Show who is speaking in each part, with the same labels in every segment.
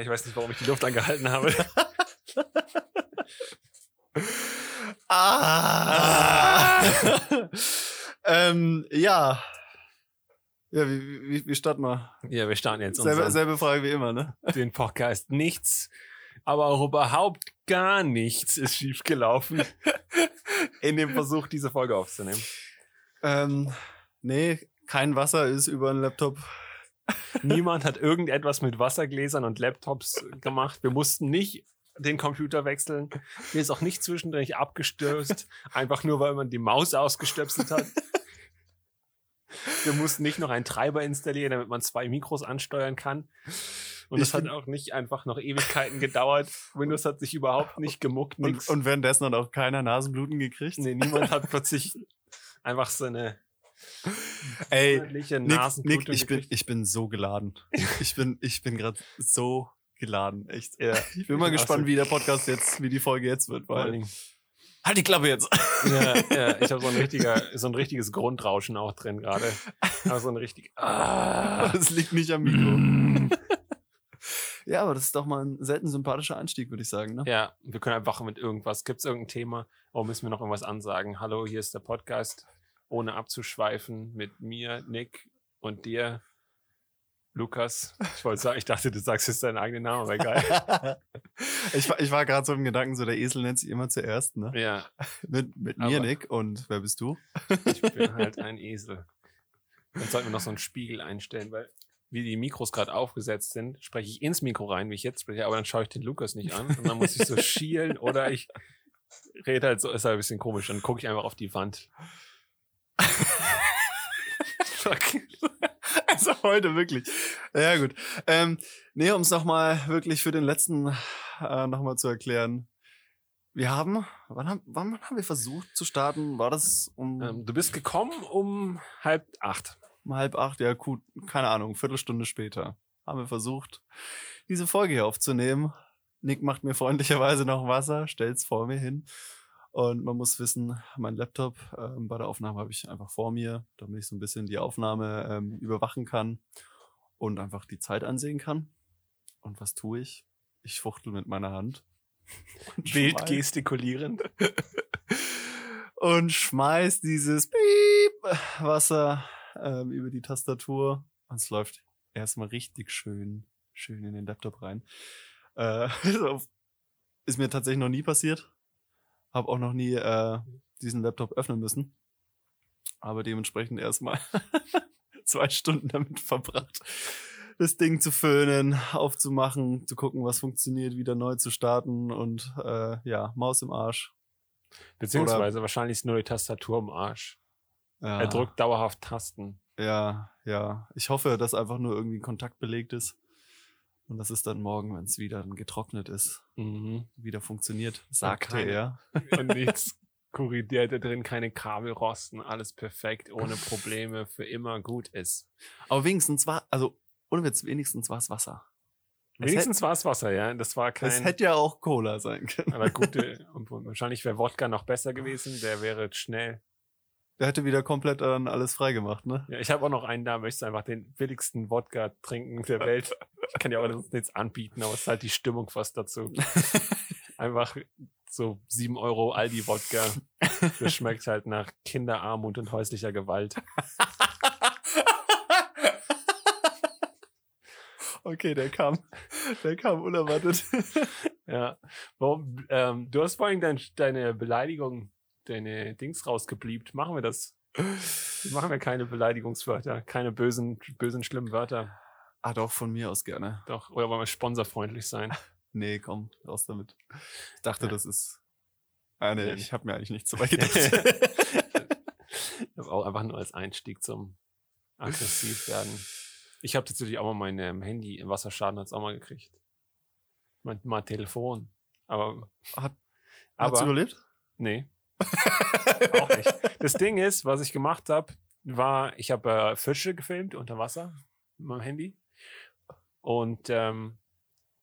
Speaker 1: Ich weiß nicht, warum ich die Luft angehalten habe.
Speaker 2: Ah! ähm, ja. Ja, wie, wie, wie starten wir?
Speaker 1: Ja, wir starten jetzt
Speaker 2: Selbe, selbe Frage wie immer, ne?
Speaker 1: den Podcast. Nichts, aber auch überhaupt gar nichts ist schiefgelaufen in dem Versuch, diese Folge aufzunehmen.
Speaker 2: Ähm, nee, kein Wasser ist über einen Laptop.
Speaker 1: Niemand hat irgendetwas mit Wassergläsern und Laptops gemacht. Wir mussten nicht den Computer wechseln. Mir ist auch nicht zwischendurch abgestürzt, einfach nur, weil man die Maus ausgestöpselt hat. Wir mussten nicht noch einen Treiber installieren, damit man zwei Mikros ansteuern kann. Und
Speaker 2: Ich
Speaker 1: das hat auch nicht einfach noch Ewigkeiten gedauert. Windows hat sich überhaupt nicht gemuckt.
Speaker 2: Und,
Speaker 1: nix.
Speaker 2: und währenddessen hat auch keiner Nasenbluten gekriegt.
Speaker 1: nee, niemand hat plötzlich einfach so eine
Speaker 2: Ey, Nick, Nick ich, bin, ich bin so geladen. Ich bin, ich bin gerade so geladen. Echt.
Speaker 1: Ja.
Speaker 2: Ich bin mal gespannt, wie der Podcast jetzt, wie die Folge jetzt wird,
Speaker 1: Vor allen
Speaker 2: weil.
Speaker 1: Dingen-
Speaker 2: Halt die Klappe jetzt!
Speaker 1: Ja, ja, ich habe so ein richtiger, so ein richtiges Grundrauschen auch drin gerade. Aber so ein richtig. Ah.
Speaker 2: Das liegt nicht am Mikro. Ja, aber das ist doch mal ein selten sympathischer Einstieg, würde ich sagen. Ne?
Speaker 1: Ja, wir können einfach mit irgendwas. Gibt es irgendein Thema? Oh, müssen wir noch irgendwas ansagen? Hallo, hier ist der Podcast. Ohne abzuschweifen mit mir, Nick und dir, Lukas. Ich wollte sagen, ich dachte, du sagst jetzt deinen eigenen Namen, aber egal.
Speaker 2: ich war, ich war gerade so im Gedanken, so der Esel nennt sich immer zuerst, ne?
Speaker 1: Ja,
Speaker 2: Mit, mit mir, Nick. Und wer bist du?
Speaker 1: ich bin halt ein Esel. Dann sollten wir noch so einen Spiegel einstellen, weil wie die Mikros gerade aufgesetzt sind, spreche ich ins Mikro rein, wie ich jetzt spreche, aber dann schaue ich den Lukas nicht an und dann muss ich so schielen oder ich rede halt so, ist halt ein bisschen komisch, dann gucke ich einfach auf die Wand. Fuck.
Speaker 2: Also heute wirklich. Ja, gut. Ähm, nee, um es nochmal wirklich für den letzten äh, nochmal zu erklären. Wir haben, wann haben, wann haben wir versucht zu starten? War das um,
Speaker 1: Ähm, du bist gekommen um halb acht.
Speaker 2: um halb acht? Ja, gut, keine Ahnung, Viertelstunde später haben wir versucht, diese Folge hier aufzunehmen. Nick macht mir freundlicherweise noch Wasser, stellt's vor mir hin. Und man muss wissen, mein Laptop ähm, bei der Aufnahme habe ich einfach vor mir, damit ich so ein bisschen die Aufnahme ähm, überwachen kann und einfach die Zeit ansehen kann. Und was tue ich? Ich fuchtel mit meiner Hand.
Speaker 1: Wild gestikulierend.
Speaker 2: und schmeiß dieses Piep Wasser ähm, über die Tastatur und es läuft erstmal richtig schön, schön in den Laptop rein. Äh, ist mir tatsächlich noch nie passiert. Hab auch noch nie äh, diesen Laptop öffnen müssen. Aber dementsprechend erstmal zwei Stunden damit verbracht, das Ding zu föhnen, aufzumachen, zu gucken, was funktioniert, wieder neu zu starten und äh, ja, Maus im Arsch.
Speaker 1: Beziehungsweise wahrscheinlich ist nur die Tastatur im Arsch.
Speaker 2: Ja.
Speaker 1: Er drückt dauerhaft Tasten.
Speaker 2: Ja, ja. Ich hoffe, dass einfach nur irgendwie Kontakt belegt ist. Und dass es dann morgen, wenn es wieder getrocknet ist,
Speaker 1: Mhm.
Speaker 2: wieder funktioniert, sagte
Speaker 1: keine-
Speaker 2: er.
Speaker 1: Und nichts korrigiert da drin, keine Kabel rosten, alles perfekt, ohne Probleme, für immer gut ist.
Speaker 2: Aber wenigstens war, also ohne Witz, wenigstens war es Wasser. Es
Speaker 1: Wenigstens war es Wasser, ja. Das war
Speaker 2: hätte, es
Speaker 1: kein.
Speaker 2: hätte ja auch Cola sein können.
Speaker 1: aber gute, und wahrscheinlich wäre Wodka noch besser gewesen, der wäre schnell.
Speaker 2: Der hätte wieder komplett dann alles freigemacht, ne?
Speaker 1: Ja, ich habe auch noch einen da, möchte einfach den billigsten Wodka trinken der Welt. Ich kann ja auch nichts anbieten, aber es ist halt die Stimmung fast dazu. Einfach so 7 Euro Aldi-Wodka. Das schmeckt halt nach Kinderarmut und häuslicher Gewalt.
Speaker 2: Okay, der kam, der kam unerwartet.
Speaker 1: Ja. Warum, ähm, du hast vorhin dein, deine Beleidigung, deine Dings rausgebliebt. Machen wir das? Machen wir keine Beleidigungswörter, keine bösen, bösen, schlimmen Wörter.
Speaker 2: Ah, doch, von mir aus gerne.
Speaker 1: Doch, oder wollen wir sponsorfreundlich sein?
Speaker 2: Nee, komm, raus damit. Ich dachte,
Speaker 1: Ja.
Speaker 2: das ist. Ah, nee,
Speaker 1: Ja.
Speaker 2: ich habe mir eigentlich nichts dabei gedacht.
Speaker 1: Habe auch einfach nur als Einstieg zum aggressiv werden. Ich habe tatsächlich auch mal mein ähm, Handy im Wasserschaden hat's auch mal gekriegt. Mein, mein Telefon. Aber,
Speaker 2: Hat-
Speaker 1: aber
Speaker 2: Hat's überlebt?
Speaker 1: nee, auch nicht. Das Ding ist, was ich gemacht habe, war, ich habe äh, Fische gefilmt unter Wasser mit meinem Handy. Und ähm,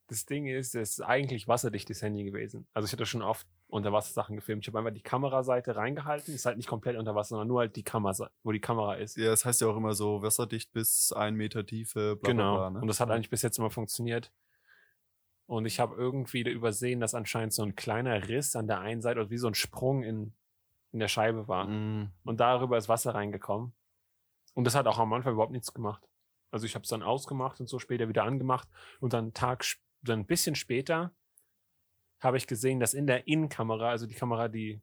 Speaker 1: das Ding ist, es ist eigentlich wasserdichtes Handy gewesen. Also ich hatte schon oft Unterwassersachen gefilmt. Ich habe einfach die Kameraseite reingehalten. Ist halt nicht komplett unter Wasser, sondern nur halt die Kamera, wo die Kamera ist.
Speaker 2: Ja, das heißt ja auch immer so, wasserdicht bis ein Meter Tiefe, bla
Speaker 1: genau.
Speaker 2: bla bla. Ne?
Speaker 1: Und das hat eigentlich bis jetzt immer funktioniert. Und ich habe irgendwie übersehen, dass anscheinend so ein kleiner Riss an der einen Seite oder wie so ein Sprung in, in der Scheibe war.
Speaker 2: Mm.
Speaker 1: Und darüber ist Wasser reingekommen. Und das hat auch am Anfang überhaupt nichts gemacht. Also ich habe es dann ausgemacht und so später wieder angemacht. Und dann einen Tag, dann ein bisschen später habe ich gesehen, dass in der Innenkamera, also die Kamera, die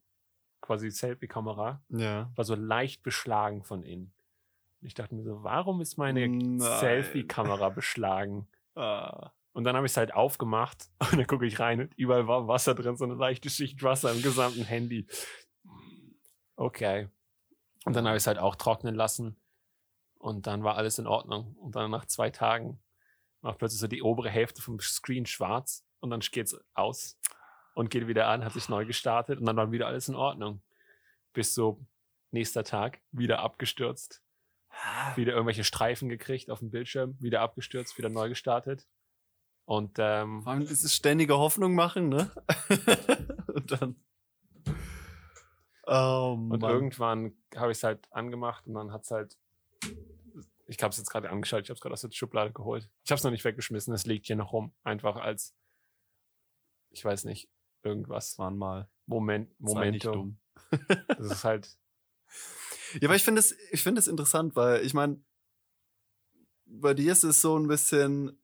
Speaker 1: quasi Selfie-Kamera,
Speaker 2: Ja.
Speaker 1: war so leicht beschlagen von innen. Ich dachte mir so, warum ist meine. Selfie-Kamera beschlagen?
Speaker 2: Ah.
Speaker 1: Und dann habe ich es halt aufgemacht und dann gucke ich rein und überall war Wasser drin, so eine leichte Schicht Wasser im gesamten Handy. Okay. Und dann habe ich es halt auch trocknen lassen und dann war alles in Ordnung. Und dann nach zwei Tagen war plötzlich so die obere Hälfte vom Screen schwarz und dann geht's aus und geht wieder an, hat sich neu gestartet und dann war wieder alles in Ordnung. Bis so nächster Tag wieder abgestürzt, wieder irgendwelche Streifen gekriegt auf dem Bildschirm, wieder abgestürzt, wieder neu gestartet. Und ähm,
Speaker 2: Vor allem dieses ständige Hoffnung machen, ne? und dann. Oh
Speaker 1: Und irgendwann habe ich es halt angemacht und dann hat es halt. Ich habe es jetzt gerade angeschaltet, ich habe es gerade aus der Schublade geholt. Ich habe es noch nicht weggeschmissen, es liegt hier noch rum. Einfach als, ich weiß nicht, irgendwas.
Speaker 2: waren mal.
Speaker 1: Moment, Momento.
Speaker 2: dumm.
Speaker 1: Das ist halt,
Speaker 2: Ja, aber ich finde es, ich finde es interessant, weil ich meine, bei dir ist es so ein bisschen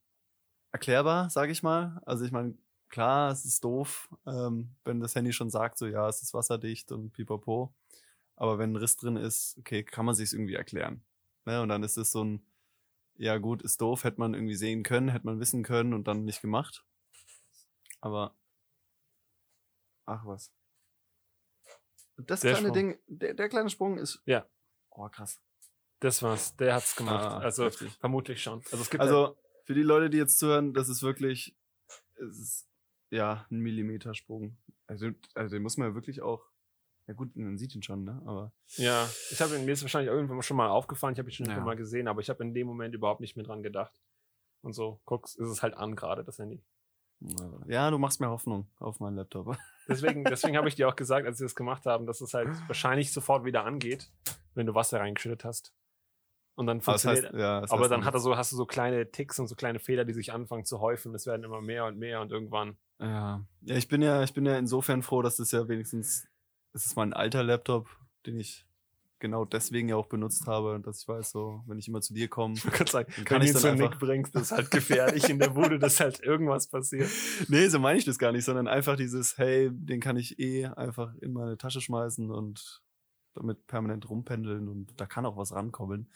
Speaker 2: erklärbar, sage ich mal. Also ich meine, klar, es ist doof, ähm, wenn das Handy schon sagt, so ja, es ist wasserdicht und pipapo. Aber wenn ein Riss drin ist, okay, kann man sich irgendwie erklären. Ne? Und dann ist es so ein, ja gut, ist doof, hätte man irgendwie sehen können, hätte man wissen können und dann nicht gemacht. Aber ach was. Das
Speaker 1: Der
Speaker 2: kleine
Speaker 1: Sprung.
Speaker 2: Ding, der, der kleine Sprung ist.
Speaker 1: Ja.
Speaker 2: Oh, krass.
Speaker 1: das war's. Der hat's gemacht.
Speaker 2: Ah,
Speaker 1: also
Speaker 2: heftig.
Speaker 1: vermutlich schon. Also es gibt
Speaker 2: Also für die Leute, die jetzt zuhören, das ist wirklich, es ist ja ein Millimetersprung. Also, also den muss man ja wirklich auch. Ja gut, man sieht ihn schon, ne? Aber
Speaker 1: ja, ich habe mir ist wahrscheinlich irgendwann schon mal aufgefallen, ich habe ihn schon
Speaker 2: Ja.
Speaker 1: mal gesehen, aber ich habe in dem Moment überhaupt nicht mehr dran gedacht. Und so, guckst, ist es halt an gerade, das Handy.
Speaker 2: ja, du machst mir Hoffnung auf meinen Laptop.
Speaker 1: Deswegen, deswegen habe ich dir auch gesagt, als wir das gemacht haben, dass es halt wahrscheinlich sofort wieder angeht, wenn du Wasser reingeschüttet hast. Und dann
Speaker 2: Aber das
Speaker 1: funktioniert.
Speaker 2: heißt, ja, das
Speaker 1: aber dann hat er so, hast du so kleine Ticks und so kleine Fehler, die sich anfangen zu häufen. Es werden immer mehr und mehr und irgendwann.
Speaker 2: Ja. ja, ich bin ja, ich bin ja insofern froh, dass das ja wenigstens, es ist mein alter Laptop, den ich genau deswegen ja auch benutzt habe, dass ich weiß, so, wenn ich immer zu dir komme,
Speaker 1: kann wenn
Speaker 2: ich dann einfach-
Speaker 1: Nick bringst, das ist halt gefährlich in der Bude, dass halt irgendwas passiert.
Speaker 2: Nee, so meine ich das gar nicht, sondern einfach dieses, hey, den kann ich eh einfach in meine Tasche schmeißen und damit permanent rumpendeln und da kann auch was rankommen.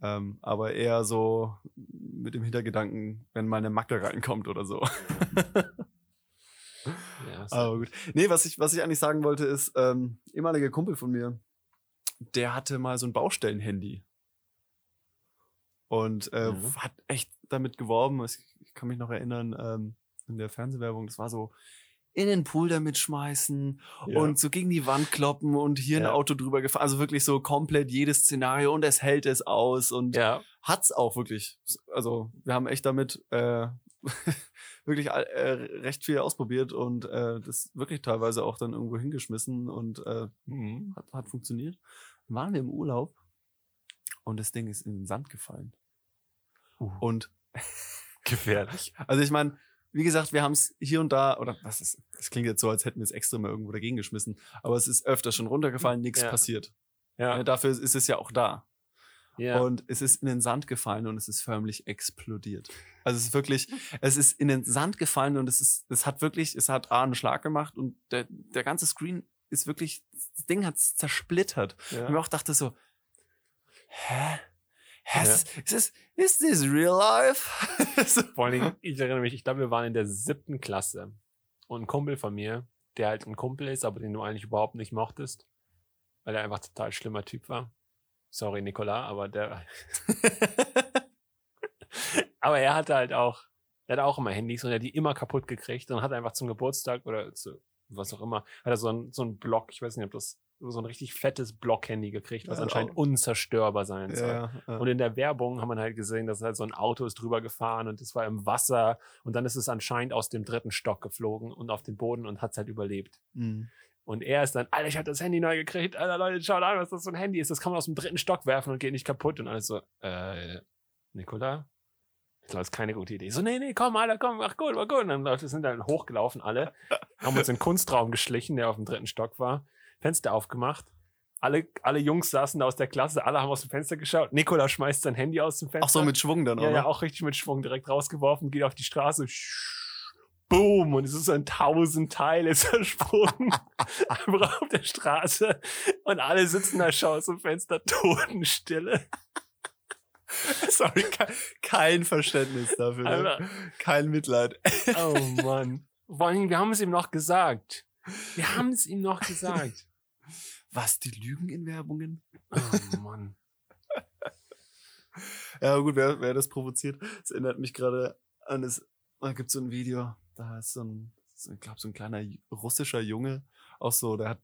Speaker 2: Ähm, aber eher so mit dem Hintergedanken, wenn mal eine Macke reinkommt oder so. Aber gut. Nee, was ich, was ich eigentlich sagen wollte, ist, ähm, ehemaliger Kumpel von mir, der hatte mal so ein Baustellenhandy. Und äh,
Speaker 1: Mhm.
Speaker 2: hat echt damit geworben. Ich, ich kann mich noch erinnern, ähm, in der Fernsehwerbung, das war so in den Pool damit schmeißen
Speaker 1: Ja.
Speaker 2: und so gegen die Wand kloppen und hier ein
Speaker 1: Ja.
Speaker 2: Auto drüber gefahren. Also wirklich so komplett jedes Szenario und es hält es aus und
Speaker 1: ja,
Speaker 2: hat's auch wirklich. Also wir haben echt damit äh, wirklich äh, recht viel ausprobiert und äh, das wirklich teilweise auch dann irgendwo hingeschmissen und äh,
Speaker 1: mhm.
Speaker 2: hat, hat funktioniert. Dann waren wir im Urlaub und das Ding ist in den Sand gefallen.
Speaker 1: Uh.
Speaker 2: Und
Speaker 1: gefährlich.
Speaker 2: also ich meine, wie gesagt, wir haben es hier und da, oder was ist, das klingt jetzt so, als hätten wir es extra mal irgendwo dagegen geschmissen, aber es ist öfter schon runtergefallen, nichts
Speaker 1: Ja.
Speaker 2: passiert.
Speaker 1: Ja,
Speaker 2: dafür ist es ja auch da.
Speaker 1: Ja.
Speaker 2: Und es ist in den Sand gefallen und es ist förmlich explodiert. Also es ist wirklich, es ist in den Sand gefallen und es ist, es hat wirklich, es hat A einen Schlag gemacht und der, der ganze Screen ist wirklich, das Ding hat zersplittert.
Speaker 1: ja.
Speaker 2: Und ich auch dachte so, hä? Hä?
Speaker 1: Ja.
Speaker 2: Ist, ist, this, is this real life?
Speaker 1: Vor allen Dingen, ich erinnere mich, ich glaube, wir waren in der siebten Klasse. Und ein Kumpel von mir, der halt ein Kumpel ist, aber den du eigentlich überhaupt nicht mochtest, weil er einfach total schlimmer Typ war. Sorry, Nicola, aber der. aber er hatte halt auch, er hatte auch immer Handys und er hat die immer kaputt gekriegt und hat einfach zum Geburtstag oder zu was auch immer, hat er so ein, so ein Block, ich weiß nicht, ob das so ein richtig fettes Block-Handy gekriegt, was
Speaker 2: Ja,
Speaker 1: anscheinend
Speaker 2: auch.
Speaker 1: unzerstörbar sein soll.
Speaker 2: ja, ja.
Speaker 1: Und in der Werbung haben wir halt gesehen, dass halt so ein Auto ist drüber gefahren und es war im Wasser und dann ist es anscheinend aus dem dritten Stock geflogen und auf den Boden und hat es halt überlebt.
Speaker 2: Mhm.
Speaker 1: Und er ist dann, Alter, ich habe das Handy neu gekriegt, Alter, Leute, schaut an, was das für ein Handy ist. Das kann man aus dem dritten Stock werfen und geht nicht kaputt. Und alles so, äh, Nikola, glaube, das ist keine gute Idee. So, nee, nee, komm, Alter, komm, mach gut, mach gut. Und dann Leute sind dann hochgelaufen, alle, haben uns in den Kunstraum geschlichen, der auf dem dritten Stock war, Fenster aufgemacht. Alle, alle Jungs saßen da aus der Klasse, alle haben aus dem Fenster geschaut. Nikola schmeißt sein Handy aus dem Fenster.
Speaker 2: Ach so, mit Schwung dann,
Speaker 1: Ja,
Speaker 2: oder?
Speaker 1: ja, auch richtig mit Schwung direkt rausgeworfen, geht auf die Straße. Boom! Und es ist so in tausend Teile zersprungen. Einfach auf der Straße. Und alle sitzen da, schauen aus dem Fenster, Totenstille.
Speaker 2: Sorry, kein, Verständnis dafür. Ne? Kein Mitleid.
Speaker 1: Oh Mann. Vor allem, wir haben es ihm noch gesagt. Wir haben es ihm noch gesagt.
Speaker 2: Was, die Lügen in Werbungen?
Speaker 1: Oh Mann.
Speaker 2: Ja, gut, wer, wer das provoziert, das erinnert mich gerade an das, da gibt so ein Video, da ist so ein, so, ich glaube, so ein kleiner russischer Junge, auch so, der hat,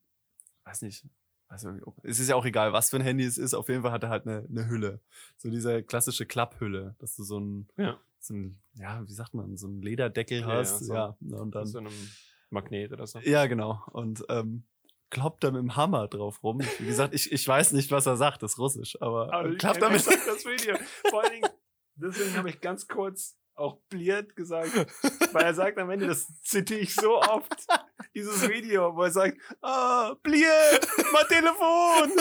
Speaker 2: weiß nicht, also, es ist ja auch egal, was für ein Handy es ist, auf jeden Fall hat er halt eine, eine Hülle. So diese klassische Klapphülle, dass du so ein,
Speaker 1: Ja.
Speaker 2: so ein, ja, wie sagt man, so ein Lederdeckel
Speaker 1: Ja,
Speaker 2: hast,
Speaker 1: ja, so.
Speaker 2: ja, und dann,
Speaker 1: so einem Magnet oder so.
Speaker 2: ja, genau, und, ähm, kloppt da mit dem Hammer drauf rum. Wie gesagt, ich, ich weiß nicht, was er sagt, das ist russisch, aber,
Speaker 1: Aber ich
Speaker 2: klappt damit.
Speaker 1: das Video. Vor allen Dingen, deswegen habe ich ganz kurz auch bliert gesagt, weil er sagt am Ende, das zitiere ich so oft, dieses Video, wo er sagt, ah, bliert, mein Telefon.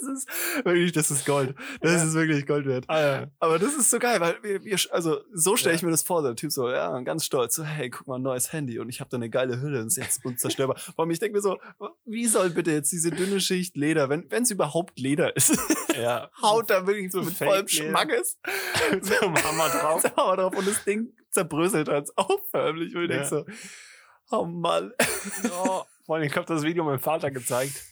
Speaker 2: Das ist wirklich, das ist Gold. Das
Speaker 1: Ja.
Speaker 2: ist wirklich Gold wert.
Speaker 1: Ah,
Speaker 2: Aber das ist so geil, weil wir, wir also so stelle ich
Speaker 1: Ja.
Speaker 2: mir das vor, der Typ so, ja, ganz stolz, so, hey, guck mal, ein neues Handy und ich habe da eine geile Hülle und ist jetzt unzerstörbar. Vor allem, ich denke mir so, wie soll bitte jetzt diese dünne Schicht Leder, wenn es überhaupt Leder ist,
Speaker 1: ja.
Speaker 2: haut da wirklich so mit vollem
Speaker 1: Fake-Leder.
Speaker 2: Schmackes
Speaker 1: so Hammer drauf.
Speaker 2: der Hammer drauf und das Ding zerbröselt halt auch förmlich. Und ich
Speaker 1: Ja.
Speaker 2: so, oh Mann.
Speaker 1: Oh, allem, ich habe das Video meinem Vater gezeigt.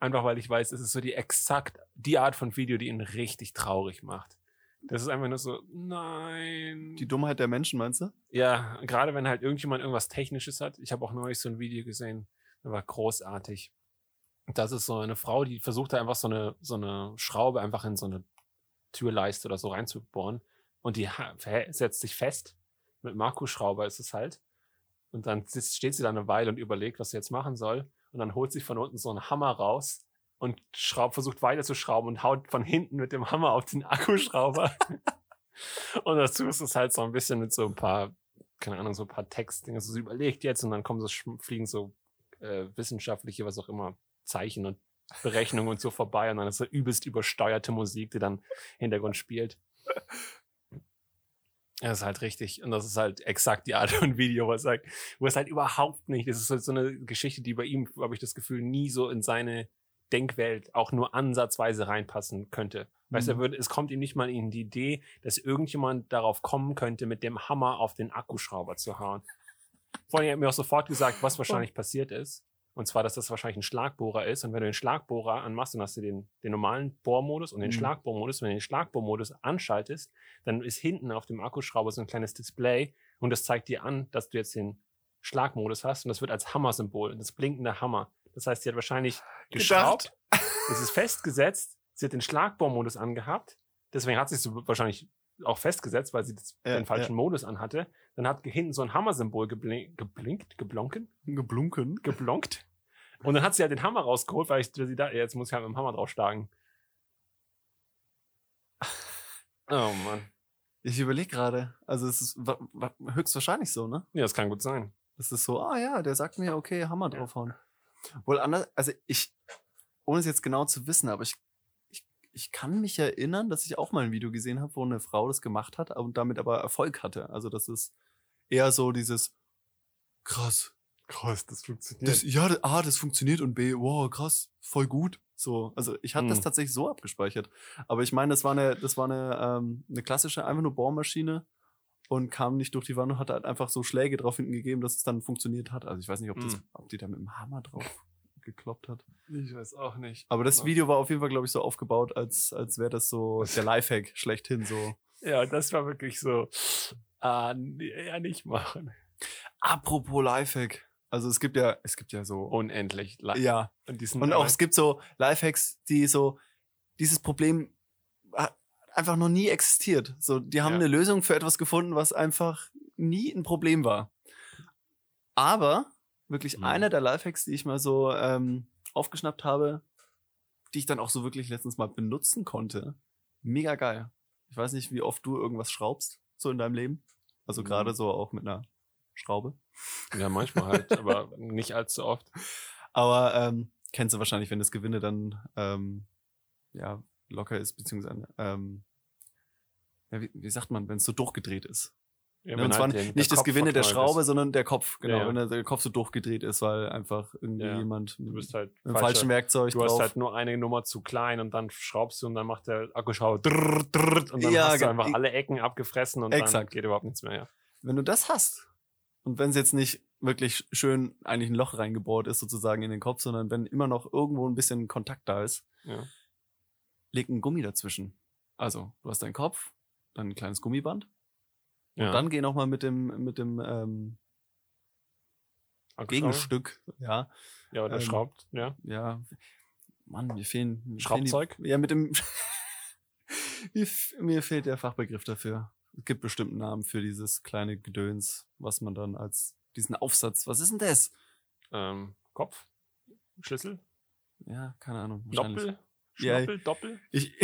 Speaker 1: Einfach weil ich weiß, es ist so die exakt die Art von Video, die ihn richtig traurig macht. Das ist einfach nur so, nein.
Speaker 2: Die Dummheit der Menschen, meinst du?
Speaker 1: Ja, gerade wenn halt irgendjemand irgendwas Technisches hat. Ich habe auch neulich so ein Video gesehen, das war großartig. Das ist so eine Frau, die versucht da einfach so eine, so eine Schraube einfach in so eine Türleiste oder so reinzubohren. Und die setzt sich fest. Mit dem Akkuschrauber ist es halt. Und dann steht sie da eine Weile und überlegt, was sie jetzt machen soll. Und dann holt sie von unten so einen Hammer raus und schraubt, versucht weiter zu schrauben und haut von hinten mit dem Hammer auf den Akkuschrauber. und dazu ist es halt so ein bisschen mit so ein paar, keine Ahnung, so ein paar Textdinge. Also sie überlegt jetzt und dann kommen so, fliegen so äh, wissenschaftliche, was auch immer, Zeichen und Berechnungen und so vorbei. Und dann ist so übelst übersteuerte Musik, die dann im Hintergrund spielt. Das ist halt richtig. Und das ist halt exakt die Art von Video, wo es sagt, wo es halt überhaupt nicht, das ist halt so eine Geschichte, die bei ihm, habe ich das Gefühl, nie so in seine Denkwelt auch nur ansatzweise reinpassen könnte. Weißt du, er
Speaker 2: Mhm.
Speaker 1: würde, es kommt ihm nicht mal in die Idee, dass irgendjemand darauf kommen könnte, mit dem Hammer auf den Akkuschrauber zu hauen. Vor allem hat mir auch sofort gesagt, was wahrscheinlich passiert ist. Und zwar, dass das wahrscheinlich ein Schlagbohrer ist. Und wenn du den Schlagbohrer anmachst, dann hast du den, den normalen Bohrmodus und den
Speaker 2: Mhm.
Speaker 1: Schlagbohrmodus. Wenn du den Schlagbohrmodus anschaltest, dann ist hinten auf dem Akkuschrauber so ein kleines Display und das zeigt dir an, dass du jetzt den Schlagmodus hast und das wird als Hammer-Symbol, das blinkende Hammer. Das heißt, sie hat wahrscheinlich geschraubt, es ist festgesetzt, sie hat den Schlagbohrmodus angehabt, deswegen hat sie es so wahrscheinlich auch festgesetzt, weil sie
Speaker 2: Ja,
Speaker 1: den falschen Modus anhatte. Dann hat hinten so ein Hammer-Symbol geblink, geblinkt, geblonken,
Speaker 2: Geblunken.
Speaker 1: geblonkt. Und dann hat sie halt den Hammer rausgeholt, weil ich weil sie da, jetzt muss ich halt mit dem Hammer draufschlagen. Oh Mann.
Speaker 2: Ich überlege gerade. Also es ist wa- wa- höchstwahrscheinlich so, ne?
Speaker 1: Ja, das kann gut sein.
Speaker 2: Es ist so, ah ja, der sagt mir, okay, Hammer draufhauen. Wohl anders, also ich, ohne es jetzt genau zu wissen, aber ich, ich, ich kann mich erinnern, dass ich auch mal ein Video gesehen habe, wo eine Frau das gemacht hat und damit aber Erfolg hatte. Also das ist eher so dieses krass.
Speaker 1: Krass, das funktioniert.
Speaker 2: Das, ja, das, A, das funktioniert und B, wow, krass, voll gut. So, also ich hatte das
Speaker 1: Hm.
Speaker 2: tatsächlich so abgespeichert. Aber ich meine, das war eine, das war eine, ähm, eine klassische, einfach nur Bohrmaschine und kam nicht durch die Wand und hat halt einfach so Schläge drauf hinten gegeben, dass es dann funktioniert hat. Also ich weiß nicht, ob, das,
Speaker 1: Hm.
Speaker 2: ob die da mit dem Hammer drauf gekloppt hat.
Speaker 1: ich weiß auch nicht.
Speaker 2: Aber das. Video war auf jeden Fall, glaube ich, so aufgebaut, als, als wäre das so der Lifehack schlechthin. So.
Speaker 1: Ja, das war wirklich so, ah, nee, ja, nicht machen.
Speaker 2: Apropos Lifehack. Also es gibt ja, es gibt ja so.
Speaker 1: Unendlich. la-
Speaker 2: ja,
Speaker 1: Und,
Speaker 2: Und auch es gibt so Lifehacks, die so dieses Problem einfach noch nie existiert. So, die haben
Speaker 1: Ja.
Speaker 2: eine Lösung für etwas gefunden, was einfach nie ein Problem war. Aber wirklich
Speaker 1: Mhm.
Speaker 2: einer der Lifehacks, die ich mal so ähm, aufgeschnappt habe, die ich dann auch so wirklich letztens mal benutzen konnte, mega geil. Ich weiß nicht, wie oft du irgendwas schraubst, so in deinem Leben. Also gerade
Speaker 1: Mhm.
Speaker 2: so auch mit einer Schraube.
Speaker 1: Ja, manchmal halt, aber nicht allzu oft.
Speaker 2: Aber ähm, kennst du wahrscheinlich, wenn das Gewinde dann ähm, ja locker ist, beziehungsweise ähm, ja, wie, wie sagt man, wenn es so durchgedreht ist.
Speaker 1: Ja,
Speaker 2: Ne, und zwar
Speaker 1: halt den- der
Speaker 2: nicht das
Speaker 1: Kopf
Speaker 2: Gewinde der Schraube,
Speaker 1: ist.
Speaker 2: sondern der Kopf, genau,
Speaker 1: Ja, ja.
Speaker 2: wenn der, der Kopf so durchgedreht ist, weil einfach irgendwie jemand
Speaker 1: Du
Speaker 2: mit,
Speaker 1: halt
Speaker 2: mit
Speaker 1: falscher-
Speaker 2: falschen Werkzeug
Speaker 1: Du hast
Speaker 2: drauf.
Speaker 1: halt nur eine Nummer zu klein und dann schraubst du und dann macht der Akkuschrauber drrrt, drrrt, und dann
Speaker 2: Ja,
Speaker 1: hast du einfach alle Ecken abgefressen und dann
Speaker 2: Exakt.
Speaker 1: geht überhaupt nichts mehr.
Speaker 2: Wenn du das hast und wenn es jetzt nicht wirklich schön eigentlich ein Loch reingebohrt ist sozusagen in den Kopf, sondern wenn immer noch irgendwo ein bisschen Kontakt da ist,
Speaker 1: Ja.
Speaker 2: leg ein Gummi dazwischen. Also, du hast deinen Kopf, dann ein kleines Gummiband
Speaker 1: Ja.
Speaker 2: und dann geh noch mal mit dem mit dem ähm? Gegenstück, ja,
Speaker 1: Ja, oder
Speaker 2: ähm,
Speaker 1: schraubt, ja.
Speaker 2: ja, Mann, mir fehlen mir
Speaker 1: Schraubzeug?
Speaker 2: Fehlen die, ja, mit dem mir fehlt der Fachbegriff dafür. Es gibt bestimmt einen Namen für dieses kleine Gedöns, was man dann als diesen Aufsatz, was ist denn das?
Speaker 1: Ähm, Kopf, Schlüssel,
Speaker 2: Ja, keine Ahnung.
Speaker 1: Doppel,
Speaker 2: Ja,
Speaker 1: Schnoppel, Doppel.
Speaker 2: Ich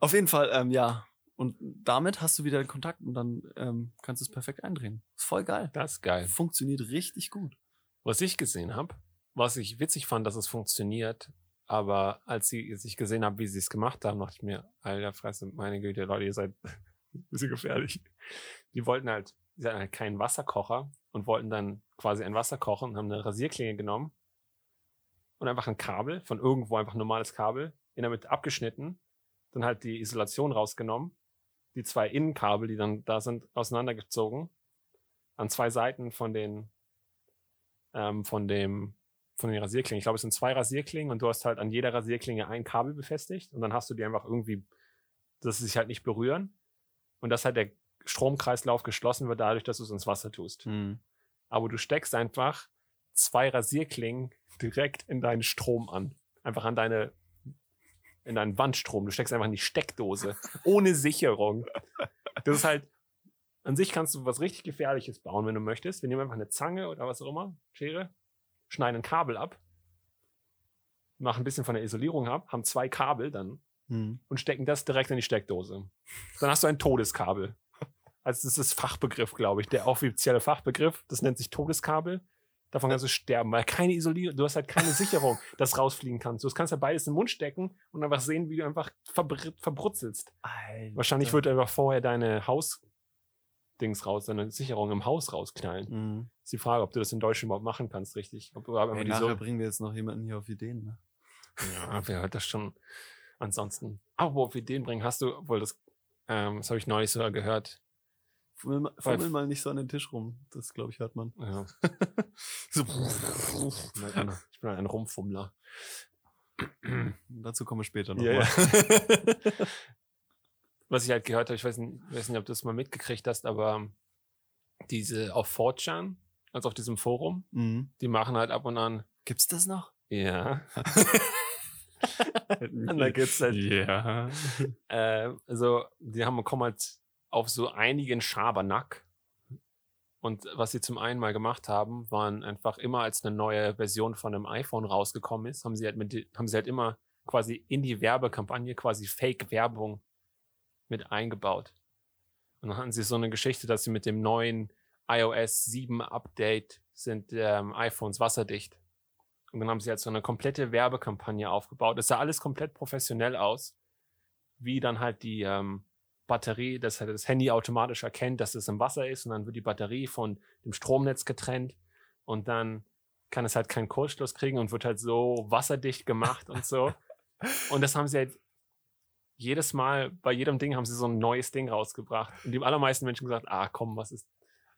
Speaker 2: Auf jeden Fall, ähm, ja. Und damit hast du wieder Kontakt und dann ähm, kannst du es perfekt eindrehen. Ist voll geil.
Speaker 1: Das ist geil.
Speaker 2: Funktioniert richtig gut.
Speaker 1: Was ich gesehen habe, was ich witzig fand, dass es funktioniert, aber als sie, als ich gesehen habe, wie sie es gemacht haben, dachte ich mir, alter Fresse, meine Güte, Leute, ihr seid ein bisschen gefährlich. Die wollten halt, sie hatten halt keinen Wasserkocher und wollten dann quasi ein Wasser kochen und haben eine Rasierklinge genommen und einfach ein Kabel, von irgendwo einfach ein normales Kabel, in der Mitte abgeschnitten, dann halt die Isolation rausgenommen, die zwei Innenkabel, die dann da sind, auseinandergezogen, an zwei Seiten von den ähm, von dem von den Rasierklingen. Ich glaube, es sind zwei Rasierklingen und du hast halt an jeder Rasierklinge ein Kabel befestigt und dann hast du die einfach irgendwie, dass sie sich halt nicht berühren und dass halt der Stromkreislauf geschlossen wird dadurch, dass du es ins Wasser tust.
Speaker 2: Hm.
Speaker 1: Aber du steckst einfach zwei Rasierklingen direkt in deinen Strom an. Einfach an deine, in deinen Wandstrom. Du steckst einfach in die Steckdose. ohne Sicherung. Das ist halt, an sich kannst du was richtig Gefährliches bauen, wenn du möchtest. Wir nehmen einfach eine Zange oder was auch immer, Schere, schneiden ein Kabel ab, machen ein bisschen von der Isolierung ab, haben zwei Kabel dann
Speaker 2: Hm.
Speaker 1: und stecken das direkt in die Steckdose. Dann hast du ein Todeskabel. Also das ist Fachbegriff, glaube ich. Der offizielle Fachbegriff, das nennt sich Todeskabel. Davon kannst du sterben, weil keine Isolierung, du hast halt keine Sicherung, dass rausfliegen kannst. Du kannst ja beides in den Mund stecken und einfach sehen, wie du einfach verbr verbrutzelst.
Speaker 2: Alter.
Speaker 1: Wahrscheinlich wird einfach vorher deine Haus-Dings raus, deine Sicherung im Haus rausknallen.
Speaker 2: Hm.
Speaker 1: Ist die Frage, ob du das in Deutschland überhaupt machen kannst, richtig. Ob du aber
Speaker 2: Ey,
Speaker 1: die
Speaker 2: nachher
Speaker 1: so,
Speaker 2: bringen wir jetzt noch jemanden hier auf Ideen. Ne?
Speaker 1: Ja, wer hört das schon? Ansonsten, aber wo wir den bringen, hast du wohl das, ähm, das habe ich neulich sogar gehört.
Speaker 2: Fummel, mal- fummel mal nicht so an den Tisch rum. Das, glaube ich, hört man.
Speaker 1: Ja,
Speaker 2: so.
Speaker 1: ich bin ein- ich Rumfummler.
Speaker 2: Dazu kommen wir später noch
Speaker 1: Ja,
Speaker 2: mal.
Speaker 1: Was ich halt gehört habe, ich weiß nicht, weiß nicht ob du das mal mitgekriegt hast, aber diese auf 4chan, also auf diesem Forum,
Speaker 2: mhm.
Speaker 1: die machen halt ab und an,
Speaker 2: Gibt's das noch?
Speaker 1: ja. Und da gibt's halt
Speaker 2: Ja.
Speaker 1: Äh, also, die haben, kommen halt auf so einigen Schabernack. Und was sie zum einen mal gemacht haben, waren einfach immer, als eine neue Version von einem iPhone rausgekommen ist, haben sie halt mit, haben sie halt immer quasi in die Werbekampagne quasi Fake-Werbung mit eingebaut. Und dann hatten sie so eine Geschichte, dass sie mit dem neuen iOS 7 Update sind ähm, iPhones wasserdicht. Und dann haben sie halt so eine komplette Werbekampagne aufgebaut. Es sah alles komplett professionell aus wie dann halt die ähm, Batterie, dass halt das Handy automatisch erkennt, dass es im Wasser ist und dann wird die Batterie von dem Stromnetz getrennt und dann kann es halt keinen Kurzschluss kriegen und wird halt so wasserdicht gemacht und so. Und das haben sie halt jedes Mal, bei jedem Ding haben sie so ein neues Ding rausgebracht. Und die allermeisten Menschen gesagt, ah komm, was ist.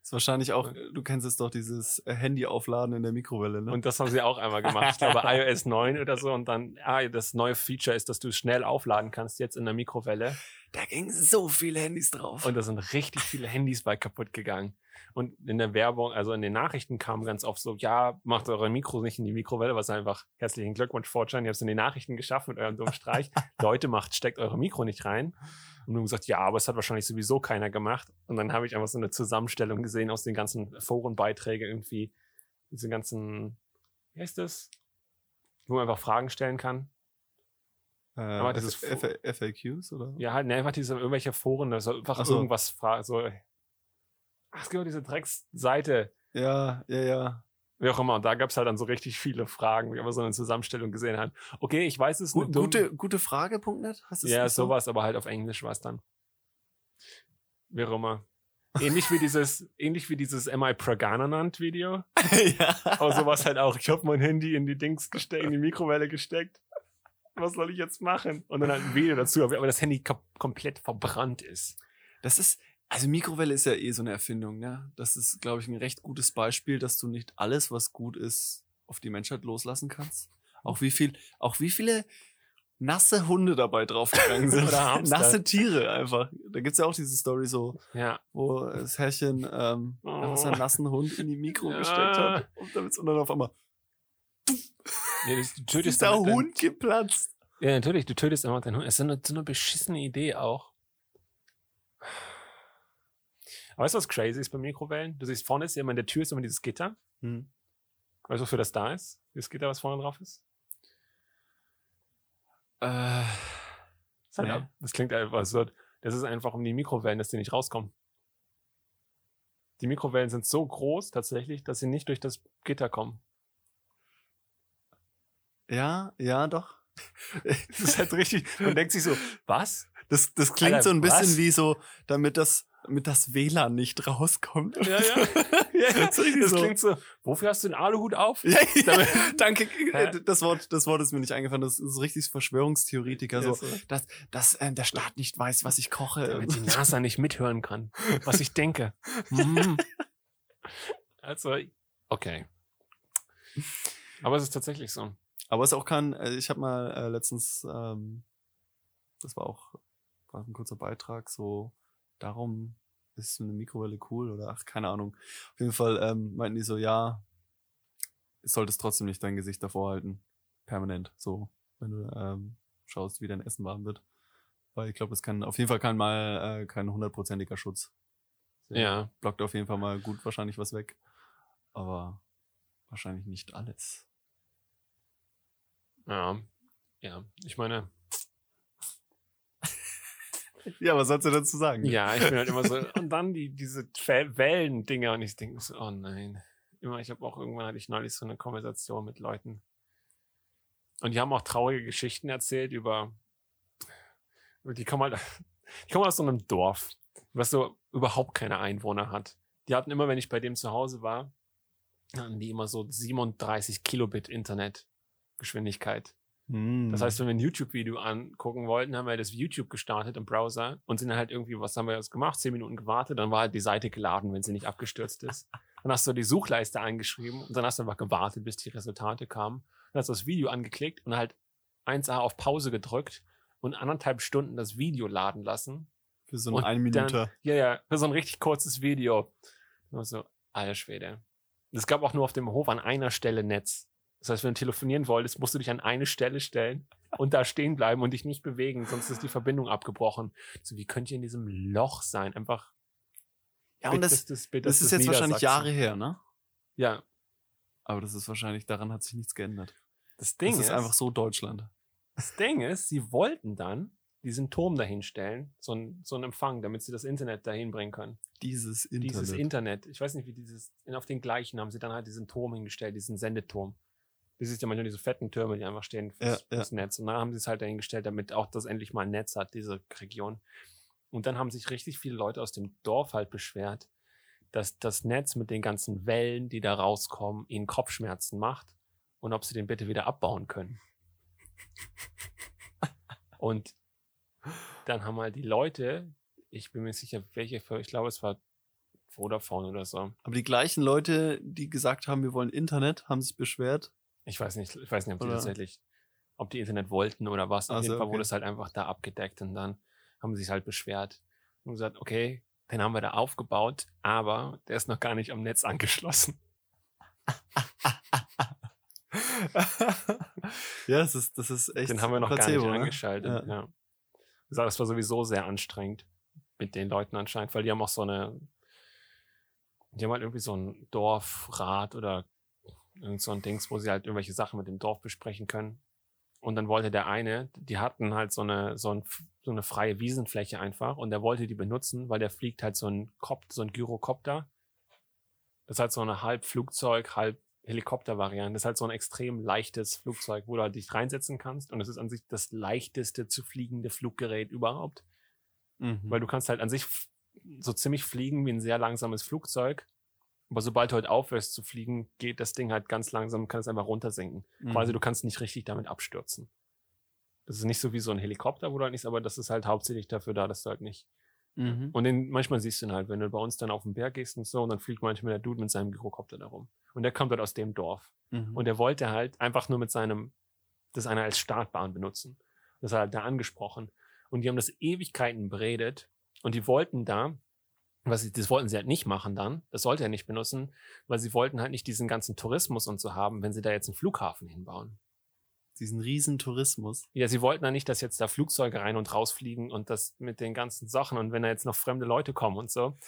Speaker 2: ist wahrscheinlich auch, du kennst es doch, dieses äh, Handy aufladen in der Mikrowelle, ne?
Speaker 1: Und das haben sie auch einmal gemacht. Ich glaube iOS 9 oder so. Und dann, ah, das neue Feature ist, dass du es schnell aufladen kannst, jetzt in der Mikrowelle.
Speaker 2: da gingen so viele Handys drauf.
Speaker 1: Und da sind richtig viele Handys bei kaputt gegangen. Und in der Werbung, also in den Nachrichten kam ganz oft so, ja, macht eure Mikros nicht in die Mikrowelle, was einfach herzlichen Glückwunsch, Fortune, ihr habt es in den Nachrichten geschafft mit eurem dummen Streich. Leute, macht, steckt eure Mikro nicht rein. Und nun gesagt, ja, aber es hat wahrscheinlich sowieso keiner gemacht. Und dann habe ich einfach so eine Zusammenstellung gesehen aus den ganzen Forenbeiträgen irgendwie, diese ganzen, wie heißt das? Wo man einfach Fragen stellen kann.
Speaker 2: Äh,
Speaker 1: Aber das ist
Speaker 2: FAQs oder?
Speaker 1: Ja, halt, ne, einfach diese irgendwelche Foren, da soll einfach
Speaker 2: Ach so.
Speaker 1: irgendwas fragen. So, ach, es gibt auch diese Drecksseite,
Speaker 2: Ja, ja, ja.
Speaker 1: wie auch immer. Und da gab es halt dann so richtig viele Fragen, wie wir so eine Zusammenstellung gesehen haben. Okay, ich weiß es nicht.
Speaker 2: gute, gute Frage.net? Hast du
Speaker 1: Ja,
Speaker 2: so?
Speaker 1: sowas, aber halt auf Englisch war es dann. Wie auch immer. Ähnlich wie dieses, ähnlich wie dieses Am I Pragananant Video.
Speaker 2: ja.
Speaker 1: Aber sowas halt auch. Ich habe mein Handy in die Dings gesteckt, in die Mikrowelle gesteckt. Was soll ich jetzt machen? Und dann halt ein Video dazu, aber das Handy kom komplett verbrannt ist.
Speaker 2: Das ist, also Mikrowelle ist ja eh so eine Erfindung, ne? Das ist, glaube ich, ein recht gutes Beispiel, dass du nicht alles, was gut ist, auf die Menschheit loslassen kannst. Auch wie viel, auch wie viele nasse Hunde dabei draufgegangen sind. Nasse Tiere einfach. Da gibt's ja auch diese Story so,
Speaker 1: Ja.
Speaker 2: wo das Herrchen ähm,
Speaker 1: Oh.
Speaker 2: einfach seinen nassen Hund in die Mikro
Speaker 1: Ja.
Speaker 2: gesteckt hat. Und, damit, und dann auf einmal
Speaker 1: das, du
Speaker 2: ist
Speaker 1: tötest
Speaker 2: der
Speaker 1: damit deinen-
Speaker 2: Hund geplatzt.
Speaker 1: Ja, natürlich, du tötest immer deinen Hund. Es ist so eine, so eine beschissene Idee auch. Aber weißt du, was crazy ist bei Mikrowellen? Du siehst, vorne ist ja immer in der Tür ist immer dieses Gitter.
Speaker 2: Hm.
Speaker 1: Weißt du, wofür das da ist? Dieses Gitter, was vorne drauf ist?
Speaker 2: Äh,
Speaker 1: halt
Speaker 2: Nee.
Speaker 1: ab- das klingt einfach so. Das ist einfach um die Mikrowellen, dass die nicht rauskommen. Die Mikrowellen sind so groß tatsächlich, dass sie nicht durch das Gitter kommen.
Speaker 2: ja, ja, doch.
Speaker 1: Das ist halt richtig. Man denkt sich so, was?
Speaker 2: Das, das klingt
Speaker 1: Alter,
Speaker 2: so ein bisschen
Speaker 1: was?
Speaker 2: wie so, damit das, damit das WLAN nicht rauskommt.
Speaker 1: Ja, ja. ja,
Speaker 2: Das
Speaker 1: das klingt so. Wofür hast du den Aluhut auf?
Speaker 2: Ja, ja, danke.
Speaker 1: Hä?
Speaker 2: Das Wort, das Wort ist mir nicht eingefallen. Das ist richtig Verschwörungstheoretiker.
Speaker 1: Ja,
Speaker 2: so,
Speaker 1: so.
Speaker 2: dass, dass ähm, der Staat nicht weiß, was ich koche.
Speaker 1: Damit die NASA nicht mithören kann, was ich denke. Mhm. Also, okay. Aber es ist tatsächlich so.
Speaker 2: Aber es ist auch kein, äh, ich habe mal äh, letztens, ähm, das war auch war ein kurzer Beitrag, so darum ist eine Mikrowelle cool oder ach, keine Ahnung. Auf jeden Fall ähm, meinten die so, ja, solltest trotzdem nicht dein Gesicht davor halten. Permanent. So, wenn du ähm, schaust, wie dein Essen warm wird. Weil ich glaube, es kann auf jeden Fall kein mal äh, kein hundertprozentiger Schutz.
Speaker 1: Ja.
Speaker 2: Blockt auf jeden Fall mal gut wahrscheinlich was weg. Aber wahrscheinlich nicht alles.
Speaker 1: Ja. Ja. Ich meine,
Speaker 2: Ja, was sollst du dazu sagen?
Speaker 1: ja, ich bin halt immer so. Und dann die, diese Wellendinger und ich denke so, oh nein. Immer, ich habe auch irgendwann hatte ich neulich so eine Konversation mit Leuten. Und die haben auch traurige Geschichten erzählt über, die kommen halt, die kommen aus so einem Dorf, was so überhaupt keine Einwohner hat. Die hatten immer, wenn ich bei dem zu Hause war, hatten die immer so 37 Kilobit Internetgeschwindigkeit.
Speaker 2: Hm.
Speaker 1: Das heißt, wenn wir ein YouTube-Video angucken wollten, haben wir das YouTube gestartet im Browser und sind dann halt irgendwie, was haben wir jetzt gemacht? Zehn Minuten gewartet, dann war halt die Seite geladen, wenn sie nicht abgestürzt ist. Dann hast du die Suchleiste eingeschrieben und dann hast du einfach gewartet, bis die Resultate kamen. Dann hast du das Video angeklickt und halt 1A auf Pause gedrückt und anderthalb Stunden das Video laden lassen.
Speaker 2: Für so
Speaker 1: Und
Speaker 2: eine ein
Speaker 1: dann-
Speaker 2: Minute.
Speaker 1: Ja, ja, für so ein richtig kurzes Video. Nur so, alter Schwede. Es gab auch nur auf dem Hof an einer Stelle Netz. Das heißt, wenn du telefonieren wolltest, musst du dich an eine Stelle stellen und da stehen bleiben und dich nicht bewegen, sonst ist die Verbindung abgebrochen. So, wie könnt ihr in diesem Loch sein? Einfach.
Speaker 2: Ja, und das, das ist jetzt wahrscheinlich. Jahre her, ne?
Speaker 1: Ja,
Speaker 2: Aber das ist wahrscheinlich, daran hat sich nichts geändert.
Speaker 1: das Ding
Speaker 2: das
Speaker 1: ist,
Speaker 2: ist einfach so Deutschland.
Speaker 1: das Ding ist, sie wollten dann diesen Turm dahin stellen, so ein, so ein Empfang, damit sie das Internet dahin bringen können.
Speaker 2: Dieses Internet.
Speaker 1: Dieses Internet, ich weiß nicht, wie dieses, auf den gleichen haben sie dann halt diesen Turm hingestellt, diesen Sendeturm. Das ist ja manchmal diese fetten Türme, die einfach stehen fürs,
Speaker 2: Ja, ja.
Speaker 1: fürs Netz. Und dann haben sie es halt dahingestellt, damit auch das endlich mal ein Netz hat, diese Region. Und dann haben sich richtig viele Leute aus dem Dorf halt beschwert, dass das Netz mit den ganzen Wellen, die da rauskommen, ihnen Kopfschmerzen macht und ob sie den bitte wieder abbauen können. Und dann haben halt die Leute, ich bin mir sicher, welche, für- ich glaube, es war Vodafone oder so.
Speaker 2: Aber die gleichen Leute, die gesagt haben, wir wollen Internet, haben sich beschwert.
Speaker 1: Ich weiß nicht, ich weiß nicht, ob die
Speaker 2: Oder?
Speaker 1: tatsächlich, ob die Internet wollten oder was. Auf
Speaker 2: Ach so,
Speaker 1: jeden Fall
Speaker 2: okay.
Speaker 1: wurde es halt einfach da abgedeckt und dann haben sie sich halt beschwert und gesagt, okay, den haben wir da aufgebaut, aber der ist noch gar nicht am Netz angeschlossen.
Speaker 2: ja, das ist, das ist echt.
Speaker 1: Den haben wir noch
Speaker 2: Placebo,
Speaker 1: gar nicht
Speaker 2: ne?
Speaker 1: angeschaltet.
Speaker 2: Ja.
Speaker 1: Ja. Das war sowieso sehr anstrengend mit den Leuten anscheinend, weil die haben auch so eine, die haben halt irgendwie so ein Dorfrat oder irgend so ein Dings, wo sie halt irgendwelche Sachen mit dem Dorf besprechen können. Und dann wollte der eine, die hatten halt so eine, so, ein, so eine freie Wiesenfläche einfach und der wollte die benutzen, weil der fliegt halt so ein Kop, so ein Gyrokopter. Das ist halt so eine halb Flugzeug, halb Helikopter-Variante. Das ist halt so ein extrem leichtes Flugzeug, wo du halt dich reinsetzen kannst. Und es ist an sich das leichteste zu fliegende Fluggerät überhaupt.
Speaker 2: Mhm.
Speaker 1: Weil du kannst halt an sich so ziemlich fliegen wie ein sehr langsames Flugzeug. Aber sobald du halt aufhörst zu fliegen, geht das Ding halt ganz langsam und kann es einfach runtersinken.
Speaker 2: Mhm.
Speaker 1: Quasi, du kannst nicht richtig damit abstürzen. Das ist nicht so wie so ein Helikopter, wo du halt nicht, aber das ist halt hauptsächlich dafür da, dass du halt nicht.
Speaker 2: Mhm.
Speaker 1: Und den, manchmal siehst du ihn halt, wenn du bei uns dann auf den Berg gehst und so, und dann fliegt manchmal der Dude mit seinem Gyrokopter da rum. Und der kommt halt aus dem Dorf.
Speaker 2: Mhm.
Speaker 1: Und er wollte halt einfach nur mit seinem, das einer als Startbahn benutzen. Das hat er halt da angesprochen. Und die haben das Ewigkeiten beredet. Und die wollten da, was sie, das wollten sie halt nicht machen dann, das sollte er nicht benutzen, weil sie wollten halt nicht diesen ganzen Tourismus und so haben, wenn sie da jetzt einen Flughafen hinbauen.
Speaker 2: Diesen riesen Tourismus.
Speaker 1: Ja, sie wollten dann nicht, dass jetzt da Flugzeuge rein und rausfliegen und das mit den ganzen Sachen und wenn da jetzt noch fremde Leute kommen und so.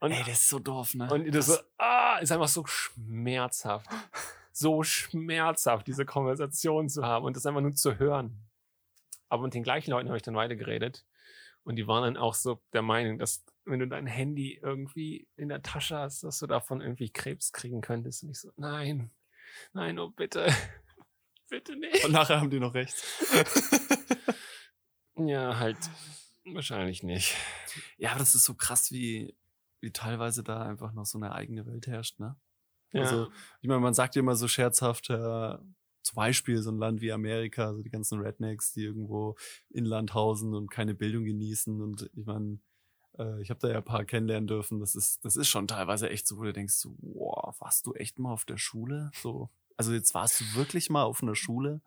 Speaker 1: Und,
Speaker 2: Ey, das ist so doof, ne?
Speaker 1: und das so, ah, ist einfach so schmerzhaft. So schmerzhaft, diese Konversation zu haben und das einfach nur zu hören. Aber mit den gleichen Leuten habe ich dann weitergeredet. Und die waren dann auch so der Meinung, dass wenn du dein Handy irgendwie in der Tasche hast, dass du davon irgendwie Krebs kriegen könntest. Und ich so, nein, nein, oh bitte, bitte nicht.
Speaker 2: Und nachher haben die noch recht.
Speaker 1: Ja, halt wahrscheinlich nicht.
Speaker 2: ja, aber das ist so krass, wie, wie teilweise da einfach noch so eine eigene Welt herrscht, ne?
Speaker 1: Ja.
Speaker 2: Also, ich meine, man sagt ja immer so scherzhaft, äh, zum Beispiel so ein Land wie Amerika, also die ganzen Rednecks, die irgendwo inland hausen und keine Bildung genießen. Und ich meine, äh, ich habe da ja ein paar kennenlernen dürfen. Das ist, das ist schon teilweise echt so, wo du denkst, so, wow, warst du echt mal auf der Schule? So, also jetzt warst du wirklich mal auf einer Schule.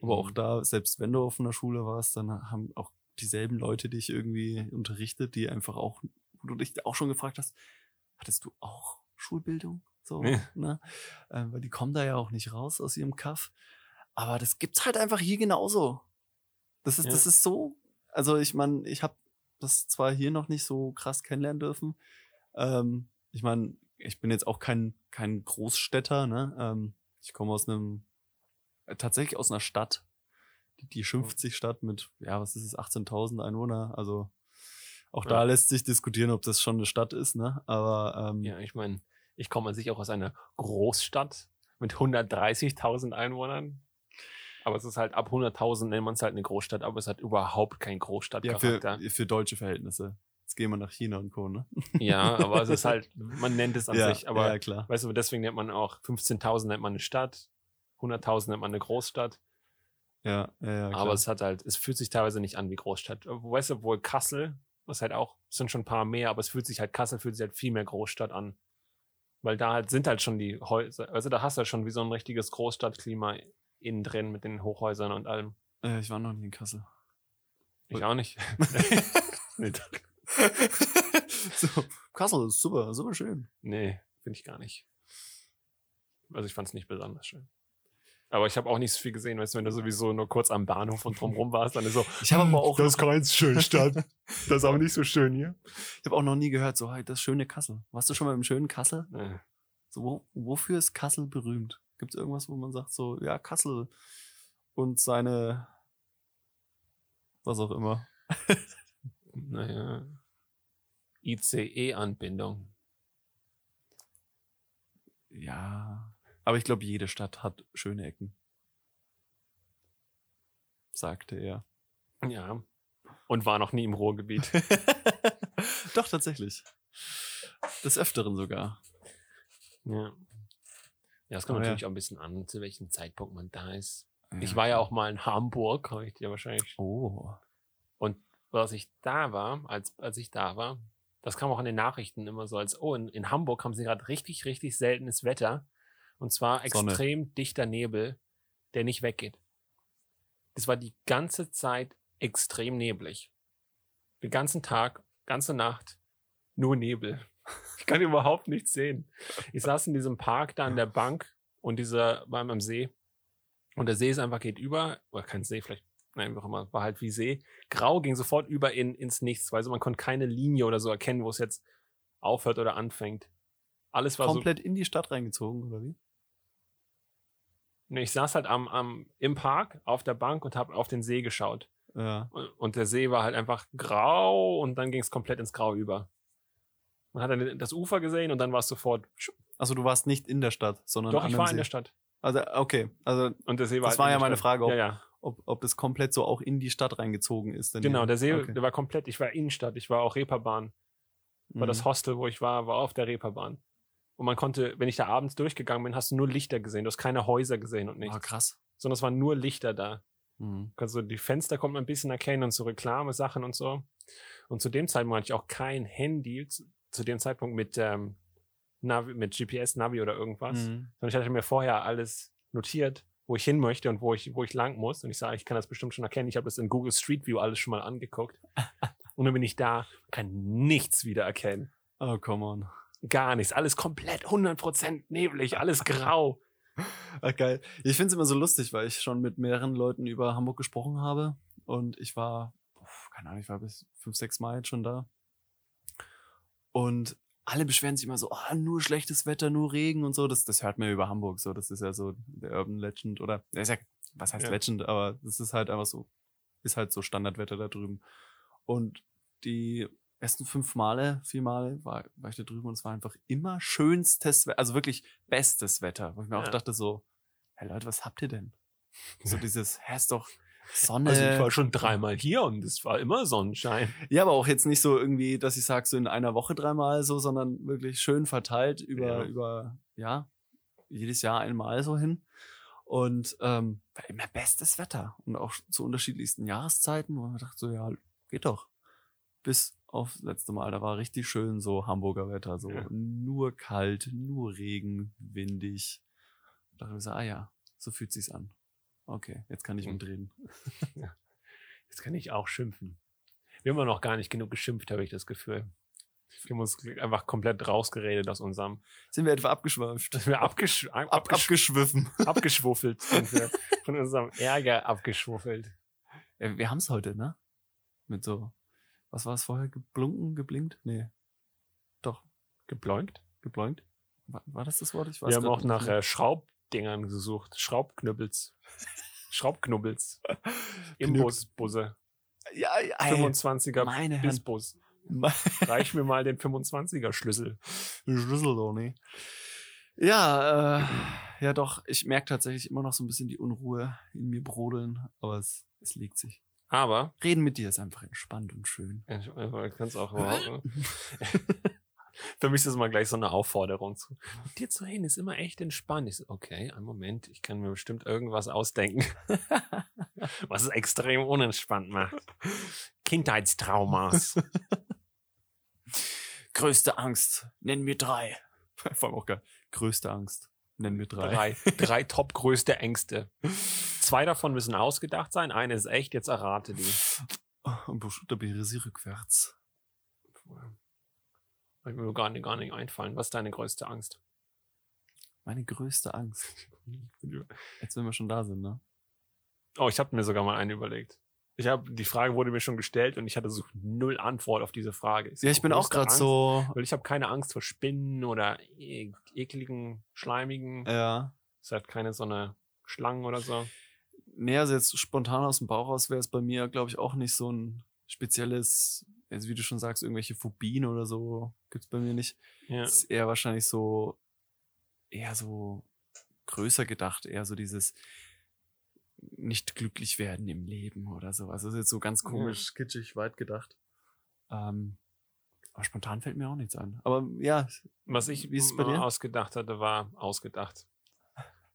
Speaker 2: Aber auch
Speaker 1: Mhm.
Speaker 2: da, selbst wenn du auf einer Schule warst, dann haben auch dieselben Leute dich irgendwie unterrichtet, die einfach auch, wo du dich auch schon gefragt hast, hattest du auch Schulbildung? So,
Speaker 1: Nee.
Speaker 2: ne? Ähm, weil die kommen da ja auch nicht raus aus ihrem Kaff. Aber das gibt's halt einfach hier genauso. Das ist,
Speaker 1: Ja.
Speaker 2: das ist so. Also ich meine, ich habe das zwar hier noch nicht so krass kennenlernen dürfen. Ähm, ich meine, ich bin jetzt auch kein kein Großstädter. Ne? Ähm, ich komme aus einem äh, tatsächlich aus einer Stadt, die, die schimpft sich Stadt mit, ja, was ist es, 18.000 Einwohner. Also auch da
Speaker 1: Ja.
Speaker 2: lässt sich diskutieren, ob das schon eine Stadt ist. Ne? Aber ähm,
Speaker 1: Ja, ich meine, ich komme an sich auch aus einer Großstadt mit 130.000 Einwohnern. Aber es ist halt ab 100.000 nennt man es halt eine Großstadt, aber es hat überhaupt keinen
Speaker 2: Ja,
Speaker 1: Großstadtcharakter.
Speaker 2: für, für deutsche Verhältnisse. Jetzt gehen wir nach China und Co., ne?
Speaker 1: Ja, aber es ist halt, man nennt es an
Speaker 2: ja,
Speaker 1: sich. Aber
Speaker 2: ja, klar.
Speaker 1: weißt du, deswegen nennt man auch 15.000 nennt man eine Stadt, 100.000 nennt man eine Großstadt.
Speaker 2: Ja, ja, ja, klar.
Speaker 1: aber es hat halt, es fühlt sich teilweise nicht an wie Großstadt. Weißt du, wohl Kassel, was halt auch, es sind schon ein paar mehr, aber es fühlt sich halt, Kassel fühlt sich halt viel mehr Großstadt an. Weil da halt sind halt schon die Häuser, also da hast du halt schon wie so ein richtiges Großstadtklima innen drin mit den Hochhäusern und allem.
Speaker 2: äh, ich war noch nie in Kassel.
Speaker 1: Ich auch nicht. nee,
Speaker 2: so, Kassel ist super, super schön.
Speaker 1: nee finde ich gar nicht. Also ich fand es nicht besonders schön. Aber ich habe auch nicht so viel gesehen, weißt du, wenn du sowieso nur kurz am Bahnhof und drumrum warst, dann ist so,
Speaker 2: Ich habe aber auch,
Speaker 1: das ist schön Stadt. Das ist aber nicht so schön hier.
Speaker 2: ich habe auch noch nie gehört, so, hey, das schöne Kassel. Warst du schon mal im schönen Kassel?
Speaker 1: Nee.
Speaker 2: So, wo, wofür ist Kassel berühmt? Gibt es irgendwas, wo man sagt, so, ja, Kassel und seine, was auch immer.
Speaker 1: Naja. ICE-Anbindung.
Speaker 2: Ja, aber ich glaube, jede Stadt hat schöne Ecken. Sagte er.
Speaker 1: Ja. Und war noch nie im Ruhrgebiet.
Speaker 2: Doch, tatsächlich. Des Öfteren sogar.
Speaker 1: ja. Ja, es kommt
Speaker 2: ja.
Speaker 1: natürlich auch ein bisschen an, zu welchem Zeitpunkt man da ist. Ich war ja auch mal in Hamburg, habe ich dir wahrscheinlich.
Speaker 2: Oh.
Speaker 1: Und als ich da war, als, als ich da war, das kam auch in den Nachrichten immer so als, oh, in, in Hamburg haben sie gerade richtig, richtig seltenes Wetter. Und zwar
Speaker 2: Sonne.
Speaker 1: extrem dichter Nebel, der nicht weggeht. Es war die ganze Zeit extrem neblig. Den ganzen Tag, ganze Nacht, nur Nebel. Ich kann überhaupt nichts sehen. Ich saß in diesem Park da an der Bank und dieser war am See. Und der See ist einfach geht über, oder kein See, vielleicht, nein, wie auch immer, war halt wie See. Grau ging sofort über in, ins Nichts, weil so man konnte keine Linie oder so erkennen, wo es jetzt aufhört oder anfängt. Alles war
Speaker 2: Komplett in die Stadt reingezogen, oder wie?
Speaker 1: Nee, ich saß halt am, am, im Park auf der Bank und habe auf den See geschaut.
Speaker 2: Ja.
Speaker 1: Und- Und der See war halt einfach grau und dann ging es komplett ins Grau über. Man hat dann das Ufer gesehen und dann war es sofort.
Speaker 2: Also du warst nicht in der Stadt, sondern
Speaker 1: Doch,
Speaker 2: an
Speaker 1: ich war
Speaker 2: See.
Speaker 1: in der Stadt.
Speaker 2: Also okay, also
Speaker 1: Und der See war
Speaker 2: Das
Speaker 1: halt
Speaker 2: war ja meine
Speaker 1: Stadt.
Speaker 2: Frage, ob-
Speaker 1: Ja, ja.
Speaker 2: ob, ob das komplett so auch in die Stadt reingezogen ist. denn
Speaker 1: Genau, der See,
Speaker 2: okay.
Speaker 1: der war komplett. Ich war Innenstadt, ich war auch Reeperbahn. War das
Speaker 2: Mhm.
Speaker 1: Hostel, wo ich war, war auf der Reeperbahn. Und man konnte, wenn ich da abends durchgegangen bin, hast du nur Lichter gesehen. Du hast keine Häuser gesehen und nichts.
Speaker 2: Ah, krass.
Speaker 1: Sondern es waren nur Lichter da.
Speaker 2: Mhm.
Speaker 1: Also die Fenster konnte man ein bisschen erkennen und so Reklame-Sachen und so. Und zu dem Zeitpunkt hatte ich auch kein Handy, zu, zu dem Zeitpunkt mit, ähm, Navi, mit GPS-Navi oder irgendwas.
Speaker 2: Mhm.
Speaker 1: Sondern ich hatte mir vorher alles notiert, wo ich hin möchte und wo ich, wo ich lang muss. Und ich sage, ich kann das bestimmt schon erkennen. Ich habe das in Google Street View alles schon mal angeguckt. und dann bin ich da, kann nichts wieder erkennen.
Speaker 2: Oh, come on.
Speaker 1: Gar nichts. Alles komplett 100% neblig, alles grau.
Speaker 2: Ach, geil. Ich finde es immer so lustig, weil ich schon mit mehreren Leuten über Hamburg gesprochen habe. Und ich war, keine Ahnung, ich war bis fünf, sechs Mal jetzt schon da. Und alle beschweren sich immer so, ah, nur schlechtes Wetter, nur Regen und so. Das, das hört man ja über Hamburg so. Das ist ja so der Urban Legend oder, der ist ja, was heißt
Speaker 1: Ja.
Speaker 2: Legend, aber das ist halt einfach so, ist halt so Standardwetter da drüben. Und die ersten fünf Male, vier Male war, war ich da drüben und es war einfach immer schönstes Wetter, also wirklich bestes Wetter. Wo ich mir auch
Speaker 1: Ja.
Speaker 2: dachte so, hey Leute, was habt ihr denn? So dieses, hä, ist doch Sonne.
Speaker 1: Also ich war schon dreimal hier und es war immer Sonnenschein.
Speaker 2: ja, aber auch jetzt nicht so irgendwie, dass ich sage, so in einer Woche dreimal so, sondern wirklich schön verteilt über,
Speaker 1: Ja.
Speaker 2: über, ja, jedes Jahr einmal so hin. Und ähm, war immer bestes Wetter. Und auch zu unterschiedlichsten Jahreszeiten, wo man dachte so, ja, geht doch. Bis auf das letzte Mal, da war richtig schön so Hamburger Wetter, so
Speaker 1: Ja.
Speaker 2: nur kalt, nur Regen, windig. Da dachte ich so, ah ja, so fühlt sich's an. Okay, jetzt kann ich
Speaker 1: Mhm.
Speaker 2: mitreden.
Speaker 1: Jetzt kann ich auch schimpfen. Wir haben ja noch gar nicht genug geschimpft, habe ich das Gefühl. Wir haben uns einfach komplett rausgeredet aus unserem.
Speaker 2: Sind wir etwa abgeschweift?
Speaker 1: Dass wir abgesch ab,
Speaker 2: Ab,
Speaker 1: abgesch
Speaker 2: abgeschwiffen.
Speaker 1: abgeschwuffelt sind wir. Von unserem Ärger abgeschwuffelt.
Speaker 2: Ja, wir haben's heute, ne? Mit so, was war es vorher? Geblunken, geblinkt? Nee. Doch,
Speaker 1: Gebläunt.
Speaker 2: gebläunkt. War, war das das Wort? Ich weiß
Speaker 1: Wir haben auch
Speaker 2: nicht
Speaker 1: nach
Speaker 2: mehr.
Speaker 1: äh, Schraubdingern gesucht. Schraubknüppels. Schraubknubbels. Imbusbusse.
Speaker 2: ja, ja, ey,
Speaker 1: 25er
Speaker 2: meine.
Speaker 1: Bissbus. Reich mir mal den 25er Schlüssel.
Speaker 2: Schlüssel doch nicht. Ja, äh, ja doch, ich merke tatsächlich immer noch so ein bisschen die Unruhe in mir brodeln, aber es, es legt sich.
Speaker 1: Aber,
Speaker 2: Reden mit dir ist einfach entspannt und schön.
Speaker 1: ich kann es auch überhaupt. Für mich ist das mal gleich so eine Aufforderung zu. Mit dir zu reden ist immer echt entspannt. Ich so, okay, einen Moment, ich kann mir bestimmt irgendwas ausdenken, was es extrem unentspannt macht. Kindheitstraumas.
Speaker 2: Größte Angst, nenn mir drei. Vor allem auch geil. Größte Angst, nenn mir drei.
Speaker 1: Drei, drei top größte Ängste. Zwei davon müssen ausgedacht sein. Eine ist echt, jetzt errate die.
Speaker 2: Buchstabiere sie rückwärts.
Speaker 1: Wird mir gar nicht, gar nicht einfallen. Was ist deine größte Angst?
Speaker 2: Meine größte Angst. Jetzt, wenn wir schon da sind, ne?
Speaker 1: Oh, ich habe mir sogar mal eine überlegt. Ich habe die Frage wurde mir schon gestellt und ich hatte so null Antwort auf diese Frage. Ist
Speaker 2: Ja, ich bin auch gerade so.
Speaker 1: weil ich habe keine Angst vor Spinnen oder e ekligen, schleimigen.
Speaker 2: Ja.
Speaker 1: Es hat keine so eine Schlangen oder so.
Speaker 2: Nee, also jetzt spontan aus dem Bauch raus wäre es bei mir, glaube ich, auch nicht so ein spezielles, also wie du schon sagst, irgendwelche Phobien oder so gibt's bei mir nicht.
Speaker 1: Ja.
Speaker 2: Es ist eher wahrscheinlich so, eher so größer gedacht, eher so dieses nicht glücklich werden im Leben oder so. Also das ist jetzt so ganz komisch, kitschig, weit gedacht. Ähm, aber spontan fällt mir auch nichts ein. Aber ja,
Speaker 1: Was ich
Speaker 2: Wie ist es bei dir?
Speaker 1: ausgedacht hatte, war ausgedacht.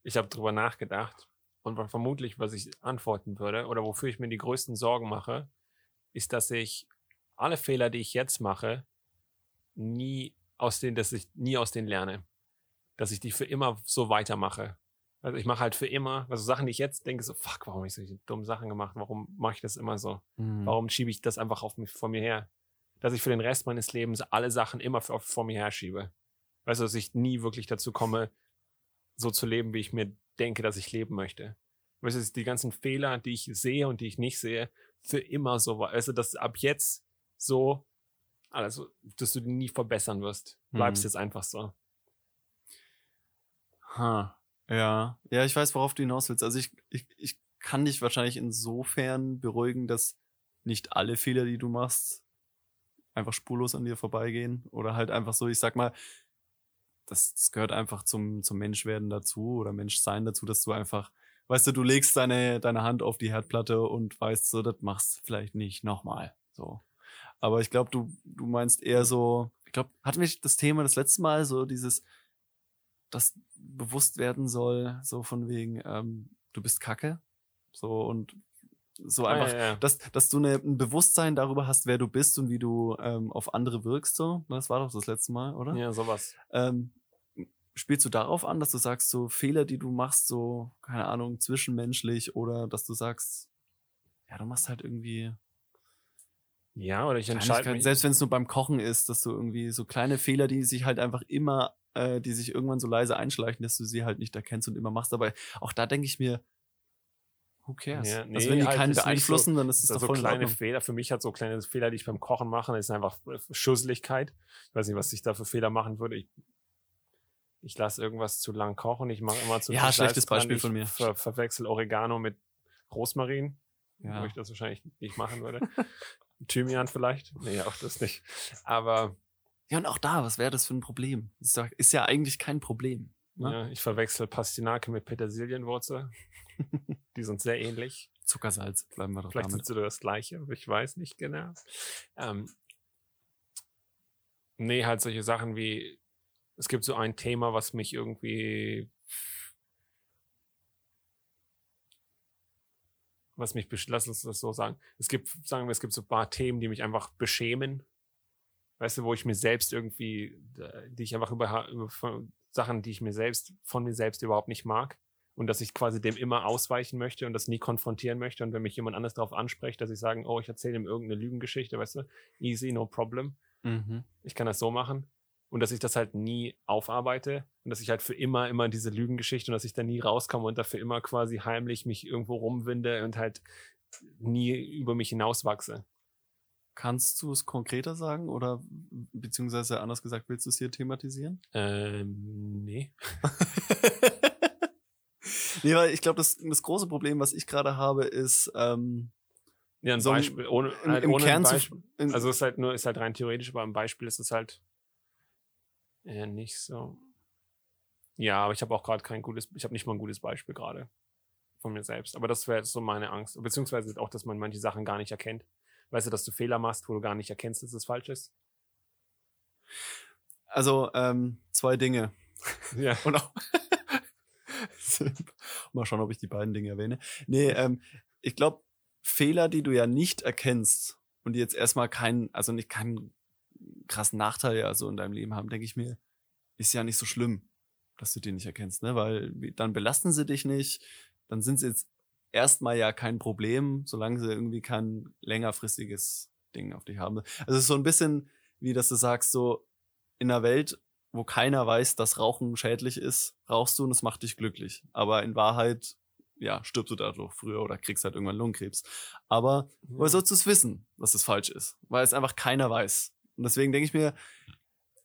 Speaker 1: Ich habe drüber nachgedacht und vermutlich, was ich antworten würde oder wofür ich mir die größten Sorgen mache, ist, dass ich alle Fehler, die ich jetzt mache, nie aus denen, dass ich nie aus denen lerne, dass ich die für immer so weitermache. Also ich mache halt für immer, also Sachen, die ich jetzt denke, so fuck, warum habe ich solche dummen Sachen gemacht? Warum mache ich das immer so?
Speaker 2: hm,
Speaker 1: Warum schiebe ich das einfach auf mich, vor mir her? Dass ich für den Rest meines Lebens alle Sachen immer vor, vor mir her schiebe. Weißt du, dass ich nie wirklich dazu komme, so zu leben, wie ich mir denke, dass ich leben möchte. Weißt du, die ganzen Fehler, die ich sehe und die ich nicht sehe, für immer so war. Also, dass ab jetzt so, also, dass du die nie verbessern wirst. Bleibst
Speaker 2: Mhm.
Speaker 1: jetzt einfach so.
Speaker 2: Ha. Ja, ja, ich weiß, worauf du hinaus willst. Also ich, ich, ich kann dich wahrscheinlich insofern beruhigen, dass nicht alle Fehler, die du machst, einfach spurlos an dir vorbeigehen. Oder halt einfach so, ich sag mal, das, das gehört einfach zum, zum Menschwerden dazu oder Menschsein dazu, dass du einfach, weißt du, du legst deine, deine Hand auf die Herdplatte und weißt so, das machst du vielleicht nicht nochmal. So. Aber ich glaube, du, du meinst eher so, ich glaube, hatten wir das Thema das letzte Mal, so dieses, das bewusst werden soll, so von wegen, ähm, du bist Kacke. So und so
Speaker 1: Ah,
Speaker 2: einfach,
Speaker 1: ja, ja.
Speaker 2: Dass, dass du eine, ein Bewusstsein darüber hast, wer du bist und wie du ähm, auf andere wirkst. So, das war doch das letzte Mal, oder?
Speaker 1: Ja, sowas.
Speaker 2: Ähm, spielst du darauf an, dass du sagst, so Fehler, die du machst, so, keine Ahnung, zwischenmenschlich oder dass du sagst, ja, du machst halt irgendwie
Speaker 1: Ja, oder ich entscheide mich.
Speaker 2: selbst wenn es nur beim Kochen ist, dass du irgendwie so kleine Fehler, die sich halt einfach immer, äh, die sich irgendwann so leise einschleichen, dass du sie halt nicht erkennst und immer machst. Aber auch da denke ich mir, who cares?
Speaker 1: Ja, nee,
Speaker 2: also wenn die
Speaker 1: halt
Speaker 2: keinen beeinflussen, dann ist es
Speaker 1: so,
Speaker 2: doch
Speaker 1: so
Speaker 2: voll
Speaker 1: kleine. Fehler. Für mich hat so kleine Fehler, die ich beim Kochen mache, ist einfach Schusseligkeit. Ich weiß nicht, was ich da für Fehler machen würde. Ich, ich lasse irgendwas zu lang kochen. Ich mache immer zu
Speaker 2: Ja,
Speaker 1: Salz
Speaker 2: schlechtes
Speaker 1: dran.
Speaker 2: Beispiel von mir.
Speaker 1: Ver verwechsel Oregano mit Rosmarin,
Speaker 2: Ja.
Speaker 1: wo ich das wahrscheinlich nicht machen würde. Thymian vielleicht. Nee, auch das nicht. Aber
Speaker 2: ja, und auch da, was wäre das für ein Problem? Ist ja, ist ja eigentlich kein Problem. Ne?
Speaker 1: ja, ich verwechsel Pastinake mit Petersilienwurzel. die sind sehr ähnlich.
Speaker 2: Zuckersalz, bleiben wir doch
Speaker 1: Vielleicht
Speaker 2: damit.
Speaker 1: sind sie das gleiche, aber ich weiß nicht genau. Ähm, nee, halt solche Sachen wie, es gibt so ein Thema, was mich irgendwie, was mich, lass uns das so sagen. Es gibt, sagen wir, es gibt so ein paar Themen, die mich einfach beschämen. Weißt du, wo ich mir selbst irgendwie, die ich einfach über, über Sachen, die ich mir selbst, von mir selbst überhaupt nicht mag und dass ich quasi dem immer ausweichen möchte und das nie konfrontieren möchte. Und wenn mich jemand anders darauf anspricht, dass ich sagen, oh, ich erzähle ihm irgendeine Lügengeschichte, weißt du, easy, no problem.
Speaker 2: Mhm.
Speaker 1: Ich kann das so machen. Und dass ich das halt nie aufarbeite und dass ich halt für immer, immer diese Lügengeschichte und dass ich da nie rauskomme und dafür immer quasi heimlich mich irgendwo rumwinde und halt nie über mich hinauswachse.
Speaker 2: Kannst du es konkreter sagen oder beziehungsweise anders gesagt, willst du es hier thematisieren?
Speaker 1: Ähm, nee.
Speaker 2: nee, weil ich glaube, das, das große Problem, was ich gerade habe, ist ähm,
Speaker 1: Ja, ein
Speaker 2: So
Speaker 1: Beispiel, ohne,
Speaker 2: im,
Speaker 1: halt
Speaker 2: im
Speaker 1: ohne
Speaker 2: Kern
Speaker 1: ein. Beispiel. Also es ist halt nur, ist halt rein theoretisch, aber im Beispiel ist es halt eher nicht so. Ja, aber ich habe auch gerade kein gutes, ich habe nicht mal ein gutes Beispiel gerade von mir selbst. Aber das wäre so meine Angst. Beziehungsweise auch, dass man manche Sachen gar nicht erkennt. Weißt du, dass du Fehler machst, wo du gar nicht erkennst, dass es falsch ist?
Speaker 2: also ähm, zwei Dinge.
Speaker 1: Ja.
Speaker 2: Und auch mal schauen, ob ich die beiden Dinge erwähne. Nee, ähm, ich glaube, Fehler, die du ja nicht erkennst und die jetzt erstmal keinen, also nicht keinen krassen Nachteil ja so in deinem Leben haben, denke ich mir, ist ja nicht so schlimm, dass du die nicht erkennst, ne? Weil dann belasten sie dich nicht, dann sind sie jetzt erstmal ja kein Problem, solange sie irgendwie kein längerfristiges Ding auf dich haben. Also es ist so ein bisschen wie, dass du sagst, so in einer Welt, wo keiner weiß, dass Rauchen schädlich ist, rauchst du und es macht dich glücklich. Aber in Wahrheit, ja, stirbst du dadurch früher oder kriegst halt irgendwann Lungenkrebs. Aber woher sollst du es wissen, dass es falsch ist? Weil es einfach keiner weiß. Und deswegen denke ich mir,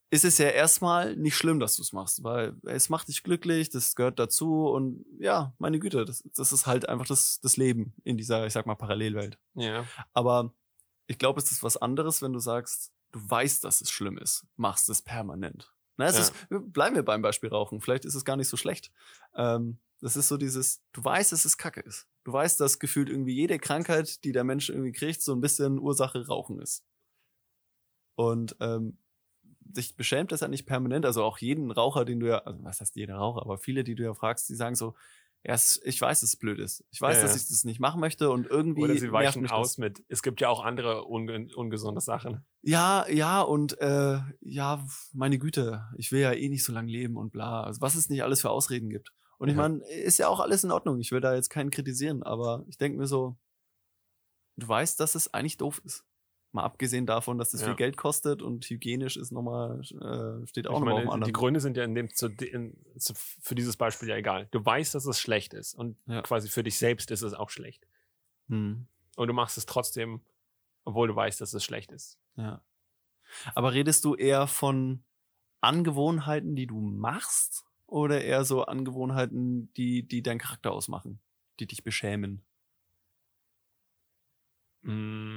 Speaker 2: ist es ja erstmal nicht schlimm, dass du es machst, weil es macht dich glücklich, das gehört dazu und ja, meine Güte, das, das ist halt einfach das, das Leben in dieser, ich sag mal, Parallelwelt.
Speaker 1: Ja.
Speaker 2: Aber ich glaube, es ist was anderes, wenn du sagst, du weißt, dass es schlimm ist, machst es permanent. Na, es
Speaker 1: Ja.
Speaker 2: ist, bleiben wir beim Beispiel Rauchen. Vielleicht ist es gar nicht so schlecht. Ähm, das ist so dieses, du weißt, dass es Kacke ist. Du weißt, dass gefühlt irgendwie jede Krankheit, die der Mensch irgendwie kriegt, so ein bisschen Ursache Rauchen ist. Und ähm, dich beschämt das ja nicht permanent. Also auch jeden Raucher, den du ja, also was heißt jeder Raucher, aber viele, die du ja fragst, die sagen so, ja, ich weiß, dass es blöd ist. Ich weiß,
Speaker 1: Ja,
Speaker 2: dass ich das nicht machen möchte und irgendwie
Speaker 1: Oder sie weichen
Speaker 2: mich das.
Speaker 1: aus mit, es gibt ja auch andere unge ungesunde Sachen.
Speaker 2: Ja, ja, und äh, ja, meine Güte, ich will ja eh nicht so lange leben und bla. Also was es nicht alles für Ausreden gibt. Und ich
Speaker 1: Ja.
Speaker 2: meine, ist ja auch alles in Ordnung. Ich will da jetzt keinen kritisieren, aber ich denke mir so, du weißt, dass es eigentlich doof ist. Mal abgesehen davon, dass das
Speaker 1: Ja.
Speaker 2: viel Geld kostet und hygienisch ist nochmal, äh, steht auch nochmal auf anderen.
Speaker 1: die Gründe sind ja in dem, zu, in, zu, für dieses Beispiel ja egal. Du weißt, dass es schlecht ist und
Speaker 2: Ja.
Speaker 1: quasi für dich selbst ist es auch schlecht.
Speaker 2: Hm,
Speaker 1: Und du machst es trotzdem, obwohl du weißt, dass es schlecht ist.
Speaker 2: ja. Aber redest du eher von Angewohnheiten, die du machst? oder eher so Angewohnheiten, die, die deinen Charakter ausmachen, die dich beschämen?
Speaker 1: Mm,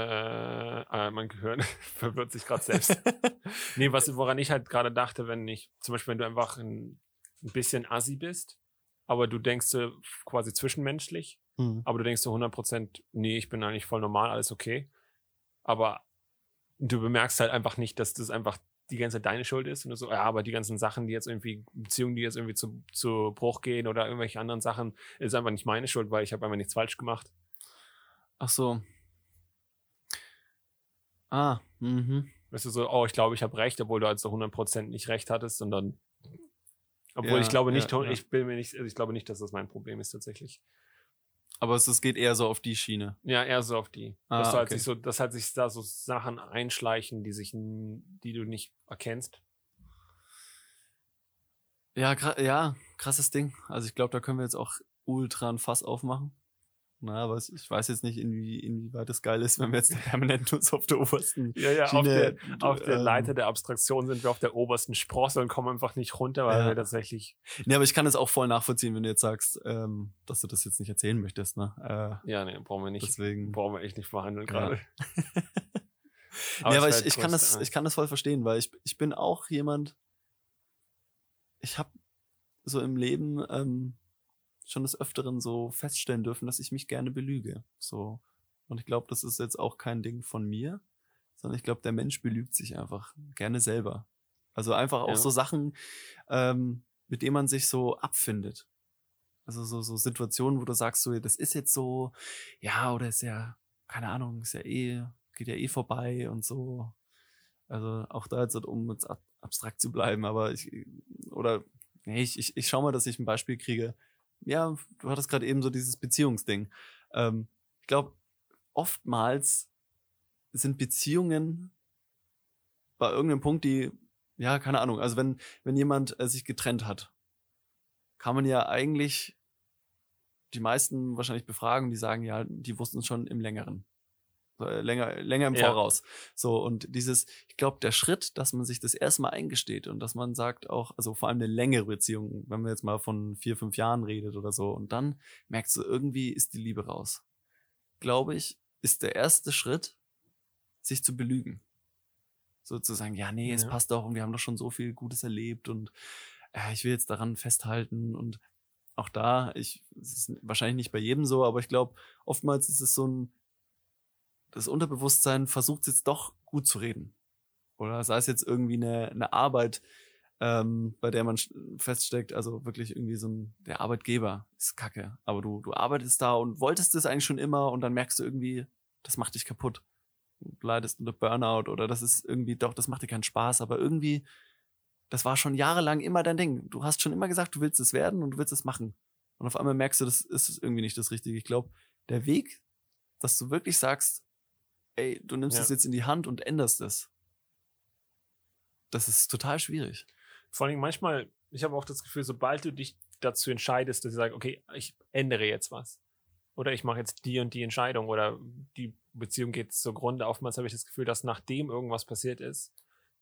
Speaker 1: äh, äh, mein Gehirn verwirrt sich gerade selbst. nee, was, woran ich halt gerade dachte, wenn ich, zum Beispiel, wenn du einfach ein, ein bisschen assi bist, aber du denkst so quasi zwischenmenschlich,
Speaker 2: Mhm.
Speaker 1: aber du denkst so 100%, nee, ich bin eigentlich voll normal, alles okay. Aber du bemerkst halt einfach nicht, dass das einfach die ganze Zeit deine Schuld ist und so, ja, aber die ganzen Sachen, die jetzt irgendwie, Beziehungen, die jetzt irgendwie zu, zu Bruch gehen oder irgendwelche anderen Sachen, ist einfach nicht meine Schuld, weil ich habe einfach nichts falsch gemacht.
Speaker 2: Ach so. Ah, mhm.
Speaker 1: Weißt du, so, oh, ich glaube, ich habe recht, obwohl du halt so 100% nicht recht hattest und dann, obwohl
Speaker 2: Ja,
Speaker 1: ich glaube nicht,
Speaker 2: ja, ja.
Speaker 1: ich bin mir nicht, also ich glaube nicht, dass das mein Problem ist tatsächlich.
Speaker 2: Aber es, es geht eher so auf die Schiene.
Speaker 1: Ja, eher so auf die.
Speaker 2: Ah,
Speaker 1: dass, halt
Speaker 2: okay.
Speaker 1: sich so, dass halt sich da so Sachen einschleichen, die sich, die du nicht erkennst.
Speaker 2: Ja, ja, krasses Ding. Also ich glaube, da können wir jetzt auch ultra ein Fass aufmachen. Na, aber es- ich weiß jetzt nicht, inwie, inwieweit das geil ist, wenn wir jetzt permanent uns auf der obersten
Speaker 1: Ja, ja, auf
Speaker 2: Schiene,
Speaker 1: der, auf der
Speaker 2: ähm,
Speaker 1: Leiter der Abstraktion sind wir auf der obersten Sprosse und kommen einfach nicht runter, weil
Speaker 2: Ja.
Speaker 1: wir tatsächlich,
Speaker 2: Nee, aber ich kann es auch voll nachvollziehen, wenn du jetzt sagst, ähm, dass du das jetzt nicht erzählen möchtest, ne? Äh,
Speaker 1: ja, nee, brauchen wir nicht,
Speaker 2: deswegen.
Speaker 1: brauchen wir echt nicht verhandeln
Speaker 2: Ja.
Speaker 1: gerade.
Speaker 2: nee, aber
Speaker 1: es
Speaker 2: ich,
Speaker 1: wär
Speaker 2: ich, kann das, ich kann das voll verstehen, weil ich, ich bin auch jemand, ich habe so im Leben ähm, schon des Öfteren so feststellen dürfen, dass ich mich gerne belüge. So. Und ich glaube, das ist jetzt auch kein Ding von mir, sondern ich glaube, der Mensch belügt sich einfach gerne selber. Also einfach auch
Speaker 1: Ja.
Speaker 2: so Sachen, ähm, mit denen man sich so abfindet. Also so, so Situationen, wo du sagst, so, das ist jetzt so, ja, oder ist ja, keine Ahnung, ist ja eh, geht ja eh vorbei und so. Also auch da jetzt, um jetzt ab- abstrakt zu bleiben, aber ich, oder, nee, ich, ich, ich schau mal, dass ich ein Beispiel kriege. Ja, du hattest gerade eben so dieses Beziehungsding. Ähm, ich glaube, oftmals sind Beziehungen bei irgendeinem Punkt, die, ja, keine Ahnung, also wenn, wenn jemand äh, sich getrennt hat, kann man ja eigentlich die meisten wahrscheinlich befragen, die sagen, ja, die wussten es schon im längeren. Äh, Länger, länger im
Speaker 1: Ja.
Speaker 2: Voraus. So, und dieses, ich glaube, der Schritt, dass man sich das erstmal eingesteht und dass man sagt auch, also vor allem eine längere Beziehung, wenn man jetzt mal von vier, fünf Jahren redet oder so, und dann merkst du, irgendwie ist die Liebe raus. Glaube ich, ist der erste Schritt, sich zu belügen. So zu sagen, ja, nee, es
Speaker 1: Ja.
Speaker 2: passt doch und wir haben doch schon so viel Gutes erlebt und äh, ich will jetzt daran festhalten und auch da, ich, es ist wahrscheinlich nicht bei jedem so, aber ich glaube, oftmals ist es so ein, das Unterbewusstsein versucht jetzt doch gut zu reden. Oder sei es jetzt irgendwie eine, eine Arbeit, ähm, bei der man feststeckt, also wirklich irgendwie so ein, der Arbeitgeber ist kacke, aber du, du arbeitest da und wolltest es eigentlich schon immer und dann merkst du irgendwie, das macht dich kaputt. Du leidest unter Burnout oder das ist irgendwie, doch, das macht dir keinen Spaß, aber irgendwie, das war schon jahrelang immer dein Ding. Du hast schon immer gesagt, du willst es werden und du willst es machen. Und auf einmal merkst du, das ist irgendwie nicht das Richtige. Ich glaube, der Weg, dass du wirklich sagst, ey, du nimmst
Speaker 1: Ja.
Speaker 2: es jetzt in die Hand und änderst es, das ist total schwierig.
Speaker 1: Vor allem manchmal, ich habe auch das Gefühl, sobald du dich dazu entscheidest, dass du sagst, okay, ich ändere jetzt was. Oder ich mache jetzt die und die Entscheidung oder die Beziehung geht zugrunde. Oftmals habe ich das Gefühl, dass nachdem irgendwas passiert ist,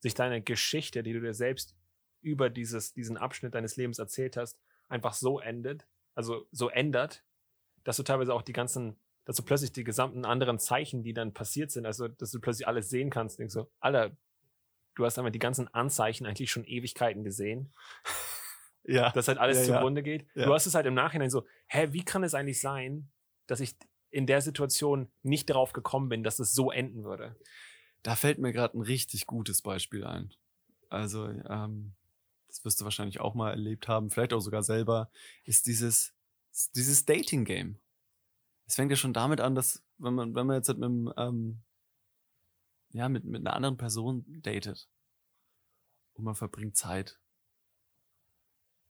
Speaker 1: sich deine Geschichte, die du dir selbst über dieses, diesen Abschnitt deines Lebens erzählt hast, einfach so endet, also so ändert, dass du teilweise auch die ganzen, dass du plötzlich die gesamten anderen Zeichen, die dann passiert sind, also dass du plötzlich alles sehen kannst, denkst so, Alter, du hast einmal die ganzen Anzeichen eigentlich schon Ewigkeiten gesehen
Speaker 2: Ja.
Speaker 1: dass halt alles
Speaker 2: Ja, ja.
Speaker 1: zugrunde geht.
Speaker 2: Ja.
Speaker 1: Du hast es halt im Nachhinein so, hä, wie kann es eigentlich sein, dass ich in der Situation nicht darauf gekommen bin, dass es so enden würde?
Speaker 2: Da fällt mir gerade ein richtig gutes Beispiel ein. Also, ähm, das wirst du wahrscheinlich auch mal erlebt haben, vielleicht auch sogar selber, ist dieses, dieses Dating-Game. Es fängt ja schon damit an, dass, wenn man, wenn man jetzt halt mit, einem, ähm, ja, mit, mit einer anderen Person datet und man verbringt Zeit,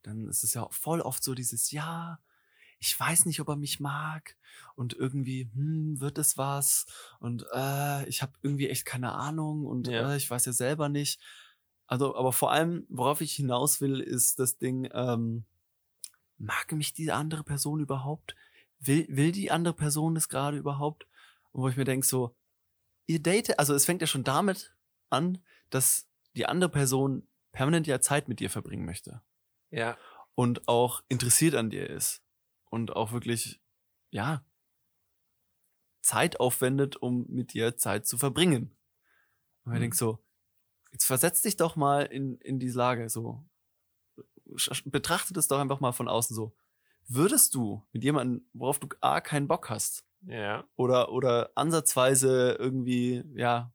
Speaker 2: dann ist es ja voll oft so dieses, ja, ich weiß nicht, ob er mich mag und irgendwie, hm, wird es was und äh, ich habe irgendwie echt keine Ahnung und
Speaker 1: Ja.
Speaker 2: äh, ich weiß ja selber nicht. Also, aber vor allem, worauf ich hinaus will, ist das Ding, ähm, mag mich die andere Person überhaupt? Will, will die andere Person das gerade überhaupt? Und wo ich mir denke, so, ihr datet, also es fängt ja schon damit an, dass die andere Person permanent ja Zeit mit dir verbringen möchte
Speaker 1: Ja.
Speaker 2: und auch interessiert an dir ist und auch wirklich, ja, Zeit aufwendet, um mit dir Zeit zu verbringen. Und ich
Speaker 1: Mhm.
Speaker 2: denke so, jetzt versetz dich doch mal in, in diese Lage, so. Sch- Betrachte das doch einfach mal von außen so. Würdest du mit jemandem, worauf du A, keinen Bock hast,
Speaker 1: Ja.
Speaker 2: oder, oder ansatzweise irgendwie, ja,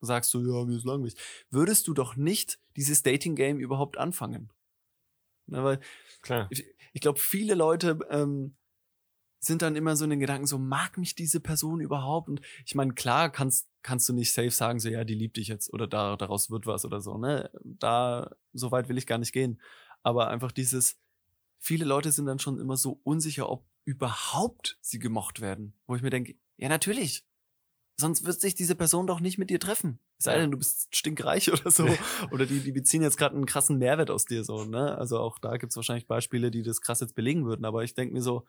Speaker 2: sagst du, ja, mir ist langweilig, würdest du doch nicht dieses Dating-Game überhaupt anfangen. Na, weil
Speaker 1: Klar.
Speaker 2: ich, ich glaube, viele Leute ähm, sind dann immer so in den Gedanken, so mag mich diese Person überhaupt? Und ich meine, klar kannst, kannst du nicht safe sagen, so ja, die liebt dich jetzt oder da, daraus wird was oder so, ne? Da, so weit will ich gar nicht gehen. Aber einfach dieses, viele Leute sind dann schon immer so unsicher, ob überhaupt sie gemocht werden. Wo ich mir denke, ja, natürlich. Sonst wird sich diese Person doch nicht mit dir treffen. Es sei denn, du bist stinkreich oder so. oder die, die beziehen jetzt gerade einen krassen Mehrwert aus dir so, ne? Also auch da gibt's wahrscheinlich Beispiele, die das krass jetzt belegen würden. Aber ich denke mir so,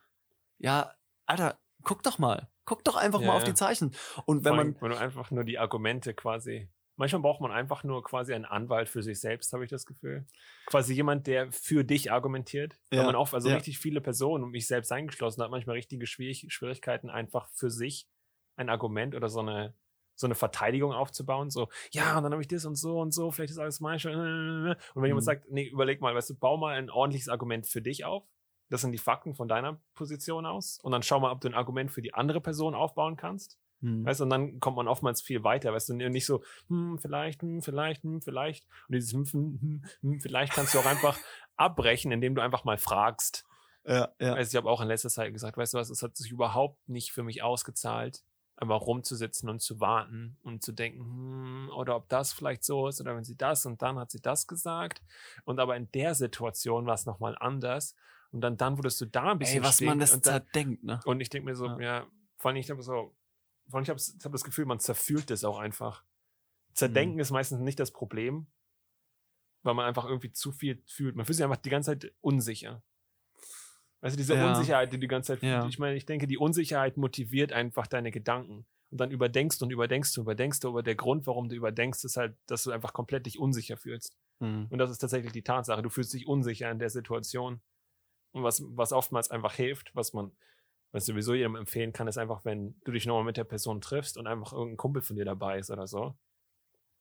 Speaker 2: ja, Alter, guck doch mal. Guck doch einfach
Speaker 1: Ja,
Speaker 2: mal auf
Speaker 1: ja.
Speaker 2: die Zeichen. Und wenn
Speaker 1: allem,
Speaker 2: man,
Speaker 1: wenn du einfach nur die Argumente quasi. Manchmal braucht man einfach nur quasi einen Anwalt für sich selbst, habe ich das Gefühl. Quasi jemand, der für dich argumentiert. Weil
Speaker 2: Ja,
Speaker 1: man auch, also
Speaker 2: ja.
Speaker 1: richtig viele Personen, und mich selbst eingeschlossen, hat manchmal richtige Schwierig Schwierigkeiten, einfach für sich ein Argument oder so eine, so eine Verteidigung aufzubauen. So, ja, und dann habe ich das und so und so, vielleicht ist alles mein Schuld. Und wenn jemand
Speaker 2: Mhm.
Speaker 1: sagt, nee, überleg mal, weißt du, bau mal ein ordentliches Argument für dich auf. Das sind die Fakten von deiner Position aus. Und dann schau mal, ob du ein Argument für die andere Person aufbauen kannst.
Speaker 2: Hm,
Speaker 1: Weißt du, und dann kommt man oftmals viel weiter, weißt du, nicht so, hm, vielleicht, hm, vielleicht, hm, vielleicht. Und dieses hm, hm, hm, hm, vielleicht kannst du auch einfach abbrechen, indem du einfach mal fragst.
Speaker 2: ja, ja,
Speaker 1: Also ich habe auch in letzter Zeit gesagt, weißt du was, es hat sich überhaupt nicht für mich ausgezahlt, einfach rumzusitzen und zu warten und zu denken, hm, oder ob das vielleicht so ist, oder wenn sie das und dann hat sie das gesagt. Und aber in der Situation war es nochmal anders. Und dann, dann wurdest du da ein bisschen
Speaker 2: Ey, was man das
Speaker 1: und dann,
Speaker 2: zerdenkt, ne?
Speaker 1: und ich denke mir so,
Speaker 2: Ja.
Speaker 1: ja, vor allem ich habe so, vor allem ich habe hab das Gefühl, man zerfühlt das auch einfach. Zerdenken
Speaker 2: Mhm.
Speaker 1: ist meistens nicht das Problem, weil man einfach irgendwie zu viel fühlt. Man fühlt sich einfach die ganze Zeit unsicher. Weißt du, diese
Speaker 2: Ja.
Speaker 1: Unsicherheit, die du die ganze Zeit,
Speaker 2: Ja.
Speaker 1: ich meine, ich denke, die Unsicherheit motiviert einfach deine Gedanken. Und dann überdenkst du und überdenkst du, überdenkst du, aber der Grund, warum du überdenkst, ist halt, dass du einfach komplett dich unsicher fühlst.
Speaker 2: Hm.
Speaker 1: Und das ist tatsächlich die Tatsache. Du fühlst dich unsicher in der Situation. Und was, was oftmals einfach hilft, was man, was sowieso jedem empfehlen kann, ist einfach, wenn du dich nochmal mit der Person triffst und einfach irgendein Kumpel von dir dabei ist oder so.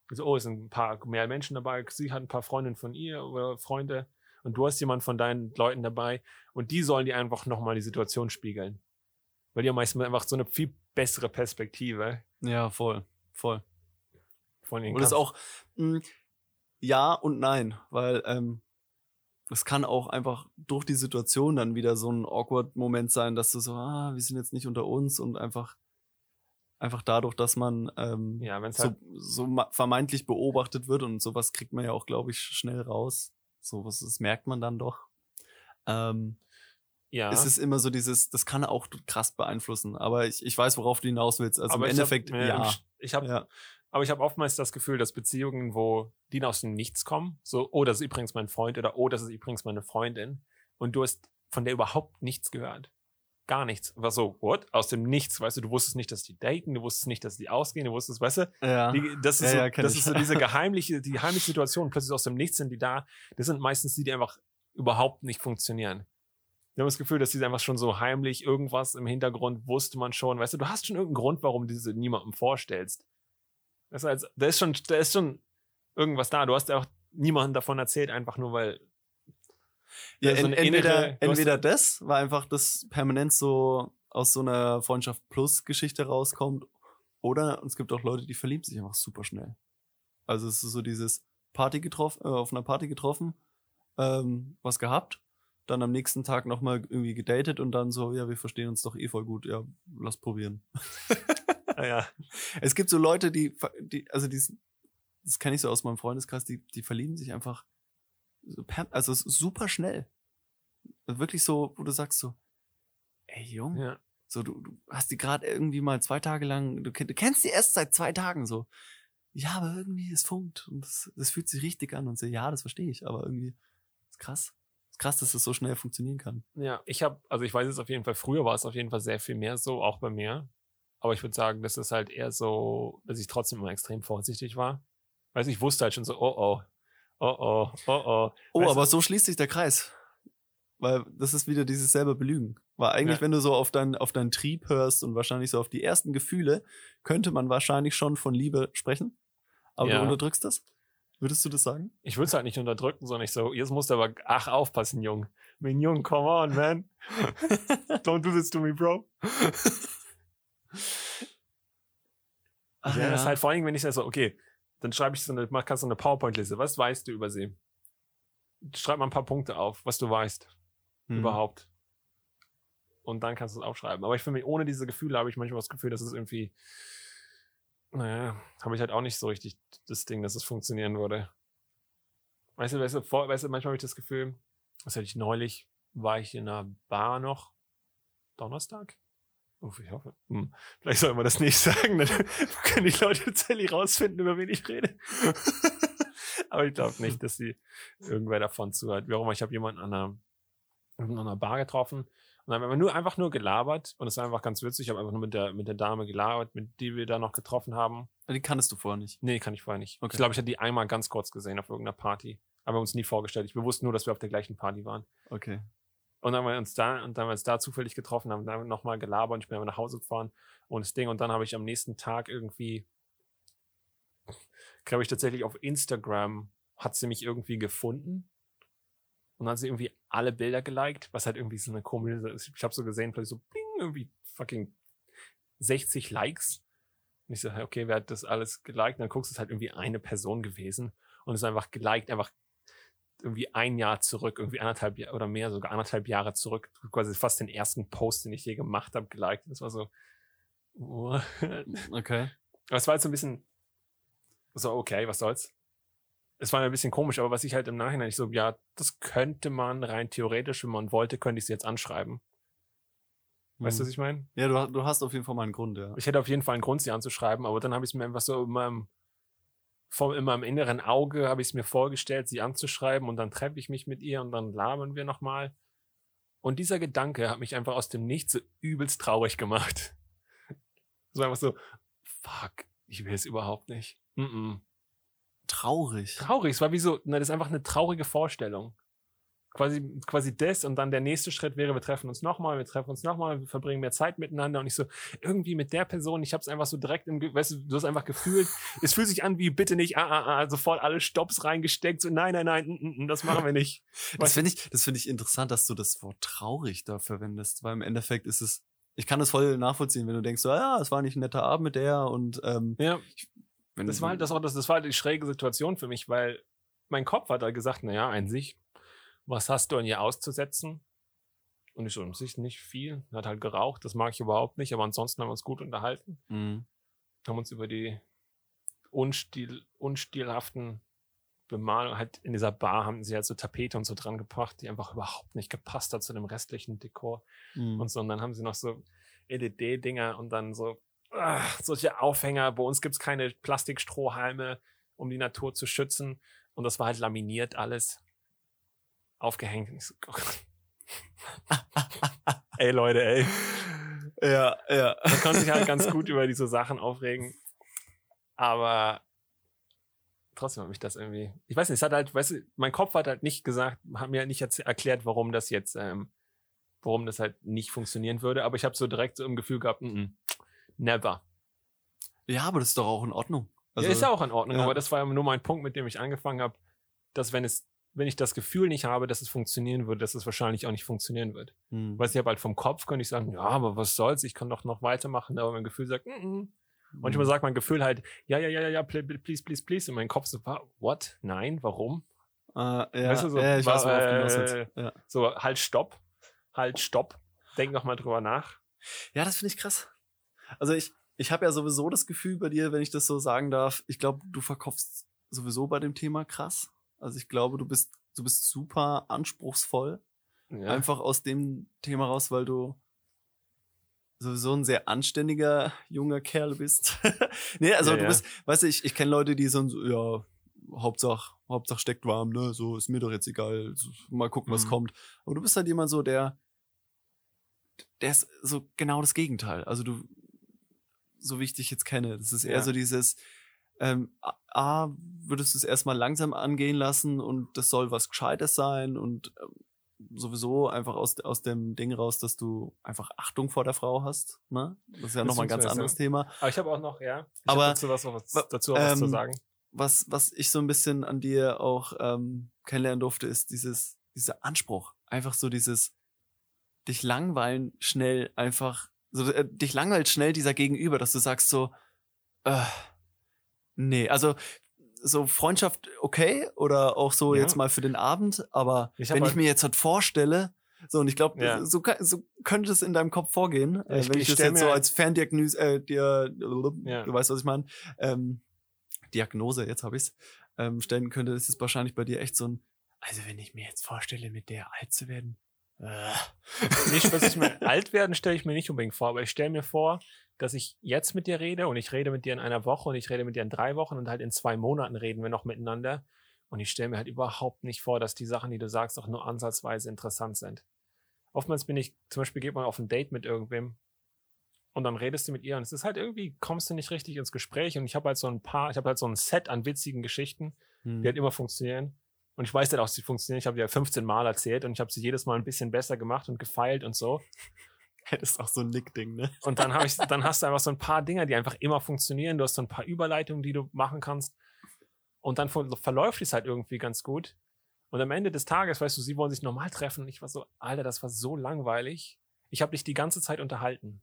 Speaker 1: So, oh, es sind ein paar mehr Menschen dabei, sie hat ein paar Freundinnen von ihr oder Freunde und du hast jemanden von deinen Leuten dabei und die sollen dir einfach nochmal die Situation spiegeln. Weil die haben meistens einfach so eine viel bessere Perspektive
Speaker 2: Ja, voll, voll.
Speaker 1: von den
Speaker 2: Und das ist auch mh, ja und nein, weil ähm, es kann auch einfach durch die Situation dann wieder so ein awkward Moment sein, dass du so, ah, wir sind jetzt nicht unter uns und einfach einfach dadurch, dass man ähm,
Speaker 1: ja, wenn es
Speaker 2: so,
Speaker 1: halt,
Speaker 2: so vermeintlich beobachtet wird und sowas kriegt man ja auch, glaube ich, schnell raus. Sowas, das merkt man dann doch. Ähm,
Speaker 1: ja.
Speaker 2: Es ist immer so dieses, das kann auch krass beeinflussen, aber ich, ich weiß, worauf du hinaus willst. Also
Speaker 1: Aber
Speaker 2: im
Speaker 1: ich hab-
Speaker 2: Endeffekt,
Speaker 1: ja, Ich habe
Speaker 2: ja.
Speaker 1: Aber ich habe oftmals das Gefühl, dass Beziehungen, wo die aus dem Nichts kommen, so, oh, das ist übrigens mein Freund oder oh, das ist übrigens meine Freundin, und du hast von der überhaupt nichts gehört. Gar nichts. War so, what? Aus dem Nichts, weißt du, du wusstest nicht, dass die daten, du wusstest nicht, dass die ausgehen, du wusstest, weißt du,
Speaker 2: Ja.
Speaker 1: die, das ist,
Speaker 2: Ja,
Speaker 1: so,
Speaker 2: ja,
Speaker 1: das
Speaker 2: ich.
Speaker 1: ist so diese geheimliche, die heimliche Situation, plötzlich aus dem Nichts sind die da. Das sind meistens die, die einfach überhaupt nicht funktionieren. Wir haben das Gefühl, dass die einfach schon so heimlich irgendwas im Hintergrund wusste man schon. Weißt du, du hast schon irgendeinen Grund, warum du diese niemandem vorstellst. Das heißt, da ist schon, da ist schon irgendwas da. Du hast ja auch niemandem davon erzählt, einfach nur weil.
Speaker 2: Ja,
Speaker 1: so
Speaker 2: entweder,
Speaker 1: innere- hast-
Speaker 2: entweder das, weil einfach das permanent so aus so einer Freundschaft plus Geschichte rauskommt, oder es gibt auch Leute, die verlieben sich einfach super schnell. Also es ist so dieses Party getroffen, äh, auf einer Party getroffen, ähm, was gehabt, dann am nächsten Tag nochmal irgendwie gedatet und dann so, ja, wir verstehen uns doch eh voll gut, ja, lass probieren.
Speaker 1: Ah, ja.
Speaker 2: Es gibt so Leute, die, die also die, das kenne ich so aus meinem Freundeskreis, die, die verlieben sich einfach, so also super schnell. Wirklich so, wo du sagst so, ey Jung,
Speaker 1: ja.
Speaker 2: so du, du hast die gerade irgendwie mal zwei Tage lang, du, du kennst die erst seit zwei Tagen so. Ja, aber irgendwie es funkt und das, das fühlt sich richtig an und so, ja, das verstehe ich, aber irgendwie ist krass. Ist krass, dass das so schnell funktionieren kann.
Speaker 1: Ja, ich habe, also ich weiß es auf jeden Fall, früher war es auf jeden Fall sehr viel mehr so, auch bei mir. Aber ich würde sagen, das ist halt eher so, dass ich trotzdem immer extrem vorsichtig war. Weißt du, ich wusste halt schon so, oh oh. Oh oh, oh oh.
Speaker 2: Oh,
Speaker 1: Weißt
Speaker 2: aber
Speaker 1: du-
Speaker 2: so schließt sich der Kreis. Weil das ist wieder dieses selber Belügen. Weil eigentlich,
Speaker 1: Ja.
Speaker 2: wenn du so auf, dein, auf deinen Trieb hörst und wahrscheinlich so auf die ersten Gefühle, könnte man wahrscheinlich schon von Liebe sprechen. Aber
Speaker 1: Ja.
Speaker 2: du unterdrückst das? Würdest du das sagen?
Speaker 1: Ich würde es halt nicht unterdrücken, sondern ich so, jetzt musst du aber, ach, aufpassen, Jung. Mein Jung, come on, man. Don't do this to me, bro.
Speaker 2: Ach
Speaker 1: ja, das ist halt vor allem, wenn ich so, okay, dann schreibe ich so eine, kannst du eine PowerPoint-Liste. Was weißt du über sie? Schreib mal ein paar Punkte auf, was du weißt
Speaker 2: Hm.
Speaker 1: überhaupt. Und dann kannst du es aufschreiben. Aber ich finde, ohne diese Gefühle habe ich manchmal das Gefühl, dass es irgendwie, naja, habe ich halt auch nicht so richtig das Ding, dass es funktionieren würde. Weißt du, weißt du, vor, weißt du manchmal habe ich das Gefühl, was hatte ich neulich, war ich in einer Bar noch, Donnerstag? Uff, ich hoffe. Hm. Vielleicht soll man das nicht sagen, dann können die Leute tatsächlich rausfinden, über wen ich rede. Aber ich glaube nicht, dass sie irgendwer davon zuhört. Wie auch immer, ich habe jemanden an einer, an einer Bar getroffen und dann haben wir nur einfach nur gelabert und es war einfach ganz witzig. Ich habe einfach nur mit der, mit der Dame gelabert, mit die wir da noch getroffen haben.
Speaker 2: Die kanntest du vorher nicht.
Speaker 1: Nee, kann ich vorher nicht.
Speaker 2: Okay.
Speaker 1: Ich glaube, ich hatte die einmal ganz kurz gesehen auf irgendeiner Party. Aber wir haben uns nie vorgestellt. Ich, wir wussten nur, dass wir auf der gleichen Party waren.
Speaker 2: Okay.
Speaker 1: Und dann haben wir uns da, und dann haben wir uns da zufällig getroffen, haben dann nochmal gelabert und ich bin nach Hause gefahren und das Ding. Und dann habe ich am nächsten Tag irgendwie, glaube ich, tatsächlich auf Instagram hat sie mich irgendwie gefunden. Und dann hat sie irgendwie alle Bilder geliked, was halt irgendwie so eine komische, ich habe so gesehen, plötzlich so, bing, irgendwie fucking 60 Likes. Und ich so, okay, wer hat das alles geliked? Und dann guckst du, es halt irgendwie eine Person gewesen und es ist einfach geliked, einfach irgendwie ein Jahr zurück, irgendwie anderthalb Jahre oder mehr, sogar anderthalb Jahre zurück, quasi fast den ersten Post, den ich je gemacht habe, geliked. Das war so, what?
Speaker 2: Okay.
Speaker 1: Aber es war halt so ein bisschen so, okay, was soll's? Es war mir ein bisschen komisch, aber was ich halt im Nachhinein, ich so, ja, das könnte man rein theoretisch, wenn man wollte, könnte ich sie jetzt anschreiben. Weißt du, was
Speaker 2: Hm.
Speaker 1: ich meine?
Speaker 2: Ja, du, du hast auf jeden Fall mal einen Grund, ja.
Speaker 1: Ich hätte auf jeden Fall einen Grund, sie anzuschreiben, aber dann habe ich es mir einfach so in meinem, vor, in meinem inneren Auge habe ich es mir vorgestellt, sie anzuschreiben und dann treffe ich mich mit ihr und dann labern wir nochmal. Und dieser Gedanke hat mich einfach aus dem Nichts so übelst traurig gemacht. So einfach so, fuck, ich will es überhaupt nicht. Mm -mm.
Speaker 2: Traurig.
Speaker 1: Traurig, es war wie so, na, das ist einfach eine traurige Vorstellung. Quasi, quasi das und dann der nächste Schritt wäre, wir treffen uns nochmal, wir treffen uns nochmal, wir verbringen mehr Zeit miteinander. Und ich so, irgendwie mit der Person, ich habe es einfach so direkt im, weißt du, du hast einfach gefühlt, es fühlt sich an wie bitte nicht, ah, ah, ah, sofort alle Stops reingesteckt, so nein, nein, nein, mm, mm, das machen wir nicht.
Speaker 2: Das finde ich, das finde ich interessant, dass du das Wort traurig da verwendest, weil im Endeffekt ist es, ich kann das voll nachvollziehen, wenn du denkst, so, ja, es war nicht ein netter Abend mit der und ähm,
Speaker 1: Ja,
Speaker 2: wenn
Speaker 1: das war halt das, auch das, das war halt die schräge Situation für mich, weil mein Kopf hat halt gesagt, naja, an sich, was hast du an ihr auszusetzen? Und ich so, an sich nicht viel. Hat halt geraucht, das mag ich überhaupt nicht, aber ansonsten haben wir uns gut unterhalten.
Speaker 2: Mhm.
Speaker 1: Haben uns über die unstil, unstilhaften Bemalungen, halt in dieser Bar haben sie halt so Tapete und so dran gebracht, die einfach überhaupt nicht gepasst hat zu dem restlichen Dekor
Speaker 2: Mhm.
Speaker 1: und so. Und dann haben sie noch so LED-Dinger und dann so ach, solche Aufhänger. Bei uns gibt's keine Plastikstrohhalme, um die Natur zu schützen. Und das war halt laminiert alles. Aufgehängt. Und ich so, oh ey, Leute, ey.
Speaker 2: Ja, ja.
Speaker 1: Man kann sich halt ganz gut über diese Sachen aufregen. Aber trotzdem hat mich das irgendwie. Ich weiß nicht, es hat halt, weißt du, mein Kopf hat halt nicht gesagt, hat mir nicht erklärt, warum das jetzt, ähm, warum das halt nicht funktionieren würde. Aber ich habe so direkt so im Gefühl gehabt, mm -mm, never.
Speaker 2: Ja, aber das ist doch auch in Ordnung. Also,
Speaker 1: ja, ist ja auch in Ordnung,
Speaker 2: ja.
Speaker 1: aber das war nur mein Punkt, mit dem ich angefangen habe, dass wenn es, wenn ich das Gefühl nicht habe, dass es funktionieren würde, dass es wahrscheinlich auch nicht funktionieren wird.
Speaker 2: Mhm.
Speaker 1: Weil ich habe halt vom Kopf, könnte ich sagen, ja, aber was soll's, ich kann doch noch weitermachen, aber mein Gefühl sagt, mm -mm. Manchmal
Speaker 2: Mhm.
Speaker 1: sagt mein Gefühl halt, ja, ja, ja, ja, ja, pl- pl- please, please, please. Und mein Kopf so, what? Nein, warum?
Speaker 2: Äh, ja,
Speaker 1: Weißt du, so,
Speaker 2: ja, ich weiß, worauf du hinaus
Speaker 1: äh.
Speaker 2: Ja.
Speaker 1: So, halt, stopp. Halt, stopp. Denk noch mal drüber nach.
Speaker 2: ja, das finde ich krass. Also ich, ich habe ja sowieso das Gefühl bei dir, wenn ich das so sagen darf, ich glaube, du verkaufst sowieso bei dem Thema krass. Also ich glaube, du bist, du bist super anspruchsvoll.
Speaker 1: Ja.
Speaker 2: Einfach aus dem Thema raus, weil du sowieso ein sehr anständiger junger Kerl bist. nee, also
Speaker 1: Ja,
Speaker 2: du bist, weißt du, ich, ich kenne Leute, die so, ja, Hauptsache, Hauptsache steckt warm, ne, so ist mir doch jetzt egal, mal gucken, was
Speaker 1: Mhm.
Speaker 2: kommt. Aber du bist halt jemand so, der, der ist so genau das Gegenteil. Also du, so wie ich dich jetzt kenne, das ist eher
Speaker 1: Ja.
Speaker 2: so dieses, ähm, A, würdest du es erstmal langsam angehen lassen und das soll was Gescheites sein und ähm, sowieso einfach aus, aus dem Ding raus, dass du einfach Achtung vor der Frau hast. Ne? Das ist ja nochmal ein ganz anderes ja. Thema.
Speaker 1: Aber ich habe auch noch, ja,
Speaker 2: ich Aber
Speaker 1: dazu was, was, dazu auch ähm, was zu ähm, sagen.
Speaker 2: Was, was ich so ein bisschen an dir auch ähm, kennenlernen durfte, ist dieses, dieser Anspruch. Einfach so dieses dich langweilen schnell einfach, so äh, dich langweilt schnell dieser Gegenüber, dass du sagst so, äh, nee, also so Freundschaft okay oder auch so ja. jetzt mal für den Abend, aber ich wenn halt ich mir jetzt halt vorstelle, so und ich glaube, ja. so, so könnte es in deinem Kopf vorgehen, äh, ich, wenn ich, ich das jetzt so als Ferndiagnose, äh, dir, ja. du weißt, was ich meine, ähm, Diagnose, jetzt habe ich's, ähm, stellen könnte, ist es wahrscheinlich bei dir echt so ein, also wenn ich mir jetzt vorstelle, mit der alt zu werden.
Speaker 1: Nicht, was ich mir alt werden stelle ich mir nicht unbedingt vor, aber ich stelle mir vor, dass ich jetzt mit dir rede und ich rede mit dir in einer Woche und ich rede mit dir in drei Wochen und halt in zwei Monaten reden wir noch miteinander. Und ich stelle mir halt überhaupt nicht vor, dass die Sachen, die du sagst, auch nur ansatzweise interessant sind. Oftmals bin ich, zum Beispiel geht man auf ein Date mit irgendwem und dann redest du mit ihr und es ist halt irgendwie, kommst du nicht richtig ins Gespräch und ich habe halt so ein paar, ich habe halt so ein Set an witzigen Geschichten, hm. die halt immer funktionieren. Und ich weiß halt auch, sie funktionieren. Ich habe ja 15 Mal erzählt und ich habe sie jedes Mal ein bisschen besser gemacht und gefeilt und so.
Speaker 2: Das ist auch so ein Nick-Ding, ne?
Speaker 1: Und dann, ich, dann hast du einfach so ein paar Dinger, die einfach immer funktionieren. Du hast so ein paar Überleitungen, die du machen kannst. Und dann verläuft es halt irgendwie ganz gut. Und am Ende des Tages, weißt du, sie wollen sich normal treffen. Und ich war so, Alter, das war so langweilig. Ich habe dich die ganze Zeit unterhalten.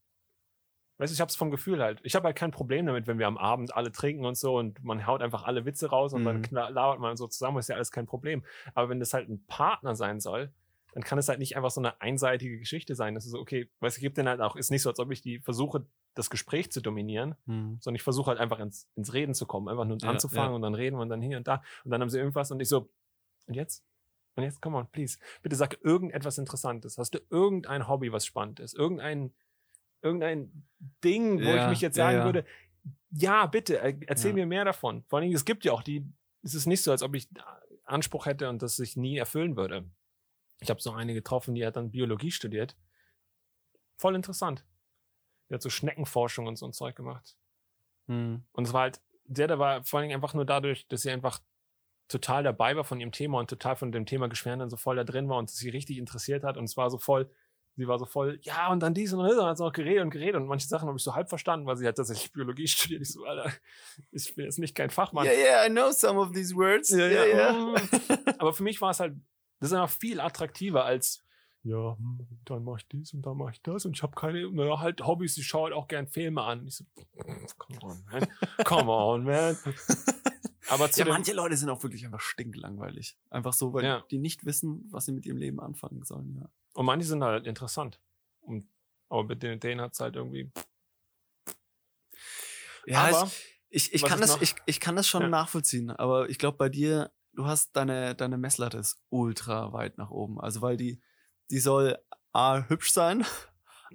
Speaker 1: Weißt du, ich habe es vom Gefühl halt. Ich habe halt kein Problem damit, wenn wir am Abend alle trinken und so und man haut einfach alle Witze raus und mhm. dann labert man so zusammen, ist ja alles kein Problem. Aber wenn das halt ein Partner sein soll, dann kann es halt nicht einfach so eine einseitige Geschichte sein. Das ist so, okay, weißt du, gibt denn halt auch, ist nicht so, als ob ich die versuche, das Gespräch zu dominieren, mhm. sondern ich versuche halt einfach ins, ins Reden zu kommen, einfach nur ja, anzufangen ja. und dann reden wir und dann hier und da. Und dann haben sie irgendwas und ich so, und jetzt? Und jetzt, come on, please. Bitte sag irgendetwas Interessantes. Hast du irgendein Hobby, was spannend ist? Irgendein, irgendein Ding, wo ja, ich mich jetzt sagen würde, ja, bitte, erzähl mir mehr davon. Vor allen Dingen, es gibt ja auch die, es ist nicht so, als ob ich Anspruch hätte und das sich nie erfüllen würde. Ich habe so eine getroffen, die hat dann Biologie studiert. Voll interessant. Die hat so Schneckenforschung und so ein Zeug gemacht. Hm. Und es war halt, der, der war vor allen Dingen einfach nur dadurch, dass sie einfach total dabei war von ihrem Thema und total von dem Thema Geschweren dann so voll da drin war und sie richtig interessiert hat. Und es war so voll, sie war so voll, ja, und dann dies und das, und hat sie noch geredet und geredet. Und manche Sachen habe ich so halb verstanden, weil sie hat tatsächlich Biologie studiert. Ich so, Alter, ich bin jetzt nicht kein Fachmann.
Speaker 2: Yeah, yeah, I know some of these words. Yeah, yeah.
Speaker 1: yeah. Aber für mich war es halt das ist einfach viel attraktiver als, ja, hm, dann mache ich dies und dann mache ich das und ich habe keine, naja, halt Hobbys, ich schaue halt auch gern Filme an. Ich so, come on, man. Come on, man.
Speaker 2: Aber ja, manche Leute sind auch wirklich einfach stinklangweilig. Einfach so, weil ja. die nicht wissen, was sie mit ihrem Leben anfangen sollen, ja.
Speaker 1: Und manche sind halt interessant. Und, aber mit denen, denen hat es halt irgendwie.
Speaker 2: Ja, aber, ich, ich, ich kann das, ich, ich kann das schon ja. nachvollziehen, aber ich glaube, bei dir du hast deine, deine Messlatte ist ultra weit nach oben. Also, weil die, die soll A, hübsch sein,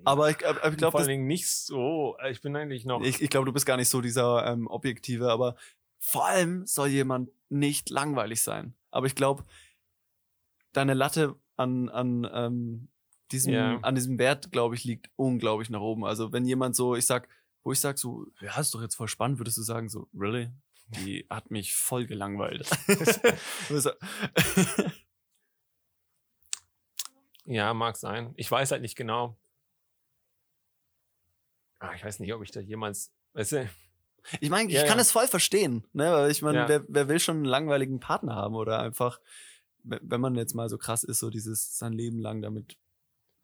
Speaker 2: aber ich, aber ich glaube.
Speaker 1: Vor allen Dingen nicht so. Ich bin eigentlich noch.
Speaker 2: Ich, ich glaube, du bist gar nicht so dieser ähm, Objektive, aber vor allem soll jemand nicht langweilig sein. Aber ich glaube, deine Latte an, an, ähm, diesem, yeah. an diesem Wert, glaube ich, liegt unglaublich nach oben. Also, wenn jemand so, ich sag, wo ich sag so, ja, ist doch jetzt voll spannend, würdest du sagen so, really? Die hat mich voll gelangweilt.
Speaker 1: ja, mag sein. Ich weiß halt nicht genau. Ah, ich weiß nicht, ob ich da jemals. Weißt du,
Speaker 2: ich meine, ich ja, kann ja. es voll verstehen, ne? Weil ich meine, ja. wer, wer will schon einen langweiligen Partner haben oder einfach, wenn man jetzt mal so krass ist, so dieses sein Leben lang damit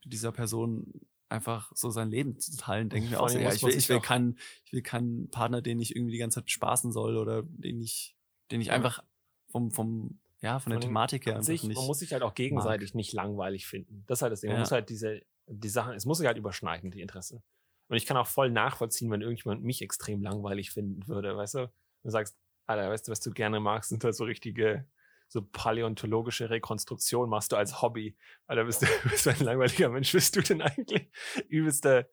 Speaker 2: dieser Person einfach so sein Leben zu teilen, denke ich mir auch so, ja, ich will, ich will keinen, ich will keinen Partner, den ich irgendwie die ganze Zeit spaßen soll oder den ich, den ich ja. einfach vom, vom, ja, von, von der Thematik her
Speaker 1: sich, nicht. Man muss sich halt auch gegenseitig mag. nicht langweilig finden. Das ist halt das Ding. Man ja. muss halt diese, die Sachen, es muss sich halt überschneiden, die Interessen. Und ich kann auch voll nachvollziehen, wenn irgendjemand mich extrem langweilig finden würde, weißt du? Du sagst, Alter, weißt du, was du gerne magst, sind halt so richtige so paläontologische Rekonstruktion machst du als Hobby. Weil da bist du, bist ein langweiliger Mensch, bist du denn eigentlich übelster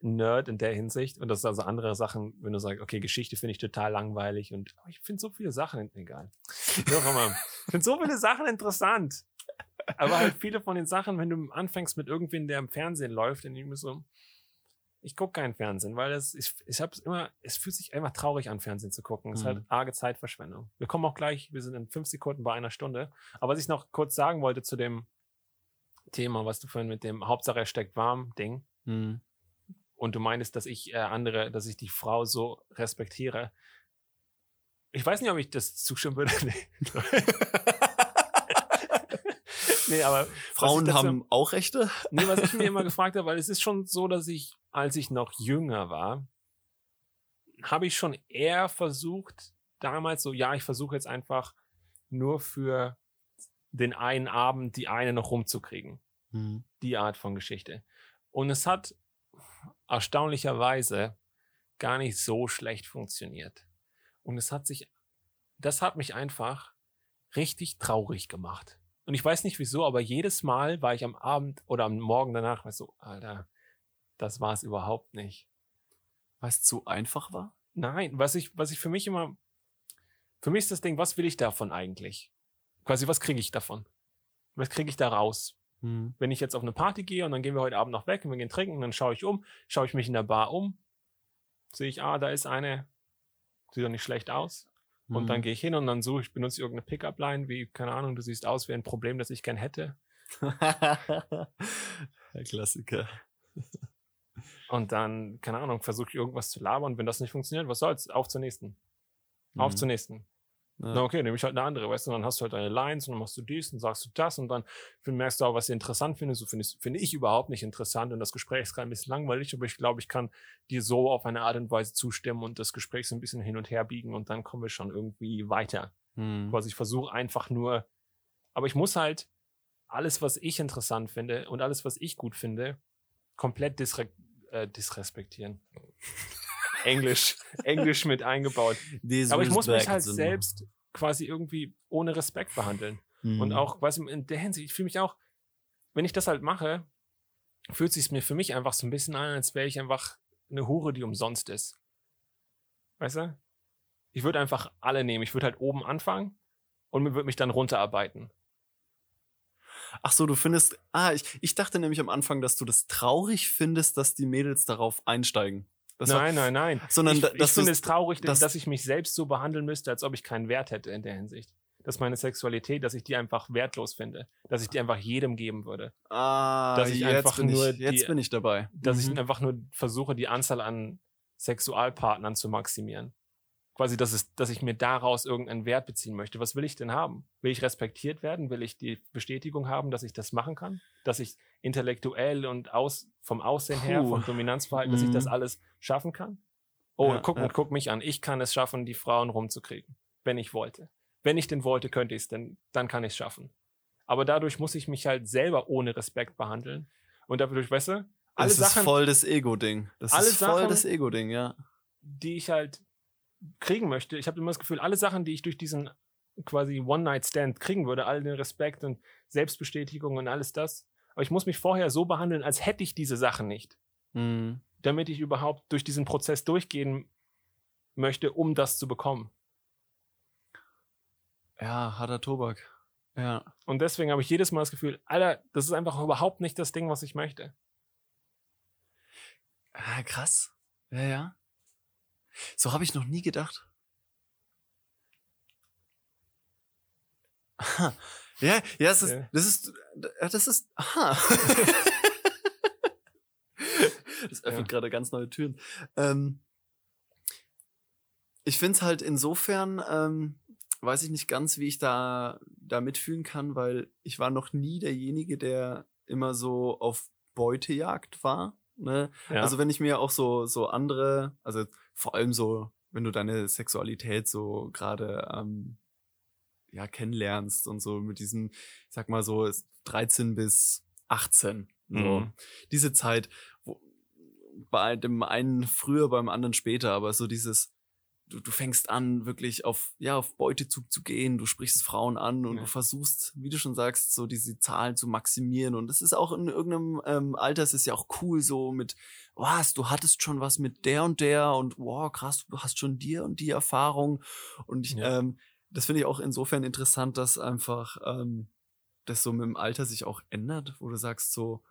Speaker 1: Nerd in der Hinsicht. Und das sind also andere Sachen, wenn du sagst, okay, Geschichte finde ich total langweilig und oh, ich finde so viele Sachen, egal. Ich finde so viele Sachen interessant. Aber halt viele von den Sachen, wenn du anfängst mit irgendwen, der im Fernsehen läuft, dann irgendwie so, Ich gucke keinen Fernsehen, weil es, ich, ich hab's immer, es fühlt sich einfach traurig an, Fernsehen zu gucken. Es ist halt
Speaker 2: Mhm.
Speaker 1: arge Zeitverschwendung. Wir kommen auch gleich, wir sind in fünf Sekunden bei einer Stunde. Aber was ich noch kurz sagen wollte zu dem Thema, was du vorhin mit dem Hauptsache er steckt warm Ding
Speaker 2: Hm.
Speaker 1: und du meinst, dass ich äh, andere, dass ich die Frau so respektiere. Ich weiß nicht, ob ich das zustimmen würde. nee, aber
Speaker 2: Frauen
Speaker 1: dazu-
Speaker 2: haben auch Rechte?
Speaker 1: Nee, was ich mir immer gefragt habe, weil es ist schon so, dass ich, als ich noch jünger war, habe ich schon eher versucht, damals so, ja, ich versuche jetzt einfach nur für den einen Abend die eine noch rumzukriegen.
Speaker 2: Hm.
Speaker 1: Die Art von Geschichte. Und es hat erstaunlicherweise gar nicht so schlecht funktioniert. Und es hat sich, das hat mich einfach richtig traurig gemacht. Und ich weiß nicht wieso, aber jedes Mal war ich am Abend oder am Morgen danach, war so, Alter, das war es überhaupt nicht.
Speaker 2: Weil es zu einfach war?
Speaker 1: Nein, was ich, was ich für mich immer, für mich ist das Ding, was will ich davon eigentlich? Quasi, was kriege ich davon? Was kriege ich da raus?
Speaker 2: Hm.
Speaker 1: Wenn ich jetzt auf eine Party gehe und dann gehen wir heute Abend noch weg und wir gehen trinken, dann schaue ich um, schaue ich mich in der Bar um, sehe ich, ah, da ist eine, sieht doch nicht schlecht aus. Und
Speaker 2: Hm.
Speaker 1: dann gehe ich hin und dann suche ich, benutze ich irgendeine Pickup-Line, wie, keine Ahnung, du siehst aus wie ein Problem, das ich gern hätte.
Speaker 2: Der Klassiker.
Speaker 1: Und dann, keine Ahnung, versuche ich irgendwas zu labern. Wenn das nicht funktioniert, was soll's? Auf zur nächsten. Auf
Speaker 2: Hm.
Speaker 1: zur nächsten.
Speaker 2: Ja.
Speaker 1: Na okay, nehme ich halt eine andere, weißt du, und dann hast du halt deine Lines und dann machst du dies und sagst du das und dann merkst du auch, was du interessant findest. So findest, finde ich überhaupt nicht interessant und das Gespräch ist gerade ein bisschen langweilig, aber ich glaube, ich kann dir so auf eine Art und Weise zustimmen und das Gespräch so ein bisschen hin und her biegen und dann kommen wir schon irgendwie weiter.
Speaker 2: Hm.
Speaker 1: Quasi ich versuche einfach nur, aber ich muss halt alles, was ich interessant finde und alles, was ich gut finde, komplett disre äh, disrespektieren. Englisch, Englisch mit eingebaut. Aber ich muss mich halt selbst quasi irgendwie ohne Respekt behandeln.
Speaker 2: Hm.
Speaker 1: Und auch, was in der Hinsicht, ich fühle mich auch, wenn ich das halt mache, fühlt sich mir für mich einfach so ein bisschen an, als wäre ich einfach eine Hure, die umsonst ist. Weißt du? Ich würde einfach alle nehmen. Ich würde halt oben anfangen und würde mich dann runterarbeiten.
Speaker 2: Ach so, du findest. Ah, ich, ich dachte nämlich am Anfang, dass du das traurig findest, dass die Mädels darauf einsteigen. Das war-
Speaker 1: nein, nein, nein.
Speaker 2: Sondern
Speaker 1: ich, ich finde es traurig,
Speaker 2: dass-
Speaker 1: dass ich mich selbst so behandeln müsste, als ob ich keinen Wert hätte in der Hinsicht. Dass meine Sexualität, dass ich die einfach wertlos finde. Dass ich die einfach jedem geben würde.
Speaker 2: Ah,
Speaker 1: dass ich
Speaker 2: jetzt
Speaker 1: einfach
Speaker 2: bin
Speaker 1: nur
Speaker 2: ich, jetzt
Speaker 1: die-
Speaker 2: bin ich dabei.
Speaker 1: dass
Speaker 2: Mhm.
Speaker 1: ich einfach nur versuche, die Anzahl an Sexualpartnern zu maximieren. Quasi, dass, es, dass ich mir daraus irgendeinen Wert beziehen möchte. Was will ich denn haben? Will ich respektiert werden? Will ich die Bestätigung haben, dass ich das machen kann? Dass ich intellektuell und aus, vom Aussehen her,
Speaker 2: Puh.
Speaker 1: vom Dominanzverhalten, dass ich das
Speaker 2: Mhm.
Speaker 1: alles schaffen kann? Oh,
Speaker 2: Ja,
Speaker 1: guck,
Speaker 2: ja.
Speaker 1: guck mich an. Ich kann es schaffen, die Frauen rumzukriegen. Wenn ich wollte. Wenn ich denn wollte, könnte ich es, denn dann kann ich es schaffen. Aber dadurch muss ich mich halt selber ohne Respekt behandeln. Und dadurch, weißt du, alle
Speaker 2: das
Speaker 1: Sachen,
Speaker 2: ist voll das Ego-Ding. Das
Speaker 1: alle
Speaker 2: ist voll
Speaker 1: Sachen-
Speaker 2: das Ego-Ding, ja.
Speaker 1: die ich halt kriegen möchte. Ich habe immer das Gefühl, alle Sachen, die ich durch diesen quasi One-Night-Stand kriegen würde, all den Respekt und Selbstbestätigung und alles das. Aber ich muss mich vorher so behandeln, als hätte ich diese Sachen nicht,
Speaker 2: Mhm.
Speaker 1: damit ich überhaupt durch diesen Prozess durchgehen möchte, um das zu bekommen.
Speaker 2: Ja, harter Tobak. Ja.
Speaker 1: Und deswegen habe ich jedes Mal das Gefühl, Alter, das ist einfach überhaupt nicht das Ding, was ich möchte.
Speaker 2: Ah, krass. Ja, ja. So habe ich noch nie gedacht. Ja, ja, das ist,
Speaker 1: Ja.
Speaker 2: das ist, ja, das ist, aha. das öffnet
Speaker 1: Ja.
Speaker 2: gerade ganz neue Türen. Ähm, ich finde es halt insofern, ähm, weiß ich nicht ganz, wie ich da, da mitfühlen kann, weil ich war noch nie derjenige, der immer so auf Beutejagd war. Ne?
Speaker 1: Ja.
Speaker 2: Also wenn ich mir auch so, so andere, also vor allem so, wenn du deine Sexualität so gerade ähm, ja, kennenlernst und so mit diesem, ich sag mal so, 13 bis 18. So.
Speaker 1: Mhm.
Speaker 2: Diese Zeit, wo bei dem einen früher, beim anderen später, aber so dieses, du, du fängst an, wirklich auf, ja, auf Beutezug zu gehen, du sprichst Frauen an und
Speaker 1: Ja.
Speaker 2: du versuchst, wie du schon sagst, so diese Zahlen zu maximieren. Und das ist auch in irgendeinem ähm, Alter, es ist ja auch cool, so mit, was, du hattest schon was mit der und der und wow, krass, du hast schon die und die Erfahrung. Und ich,
Speaker 1: Ja.
Speaker 2: ähm, das finde ich auch insofern interessant, dass einfach ähm, das so mit dem Alter sich auch ändert, wo du sagst so,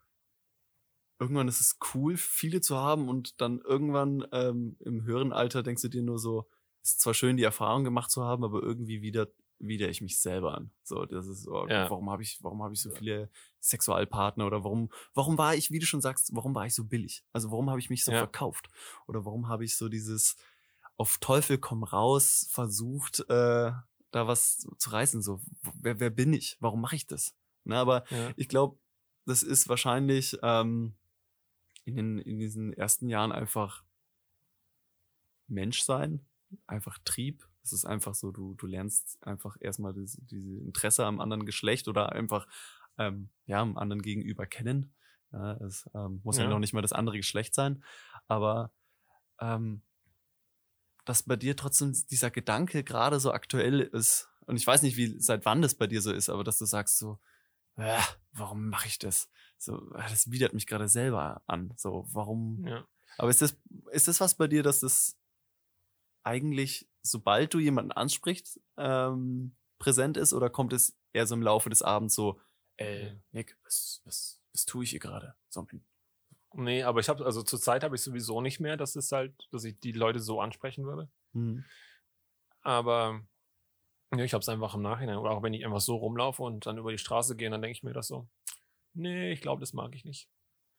Speaker 2: irgendwann ist es cool, viele zu haben und dann irgendwann ähm, im höheren Alter denkst du dir nur so, ist zwar schön, die Erfahrung gemacht zu haben, aber irgendwie wieder wieder ich mich selber an. So, das ist so,
Speaker 1: Ja.
Speaker 2: warum habe ich, warum habe ich so viele Sexualpartner oder warum, warum war ich, wie du schon sagst, warum war ich so billig? Also warum habe ich mich so
Speaker 1: Ja.
Speaker 2: verkauft? Oder warum habe ich so dieses auf Teufel komm raus versucht, äh, da was zu reißen? So, wer, wer bin ich? Warum mache ich das? Na, aber
Speaker 1: Ja.
Speaker 2: ich glaube, das ist wahrscheinlich ähm, in, den, in diesen ersten Jahren einfach Menschsein, einfach Trieb. Es ist einfach so, du, du lernst einfach erstmal diese, diese Interesse am anderen Geschlecht oder einfach ähm, ja, am anderen gegenüber kennen. Ja, es ähm, muss ja.
Speaker 1: Ja.
Speaker 2: noch nicht mal das andere Geschlecht sein, aber ähm, dass bei dir trotzdem dieser Gedanke gerade so aktuell ist. Und ich weiß nicht, wie seit wann das bei dir so ist, aber dass du sagst so, äh, warum mache ich das? So, äh, das widert mich gerade selber an. So, warum?
Speaker 1: Ja.
Speaker 2: Aber ist das, ist das was bei dir, dass das eigentlich, sobald du jemanden ansprichst, ähm, präsent ist oder kommt es eher so im Laufe des Abends so, äh, Nick, was, was, was tue ich hier gerade? So,
Speaker 1: Nee, aber ich habe, also zur Zeit habe ich sowieso nicht mehr, dass es halt, dass ich die Leute so ansprechen würde.
Speaker 2: hm.
Speaker 1: Aber ja, ich habe es einfach im Nachhinein. Oder auch wenn ich einfach so rumlaufe und dann über die Straße gehe, dann denke ich mir das so. Nee, ich glaube, das mag ich nicht.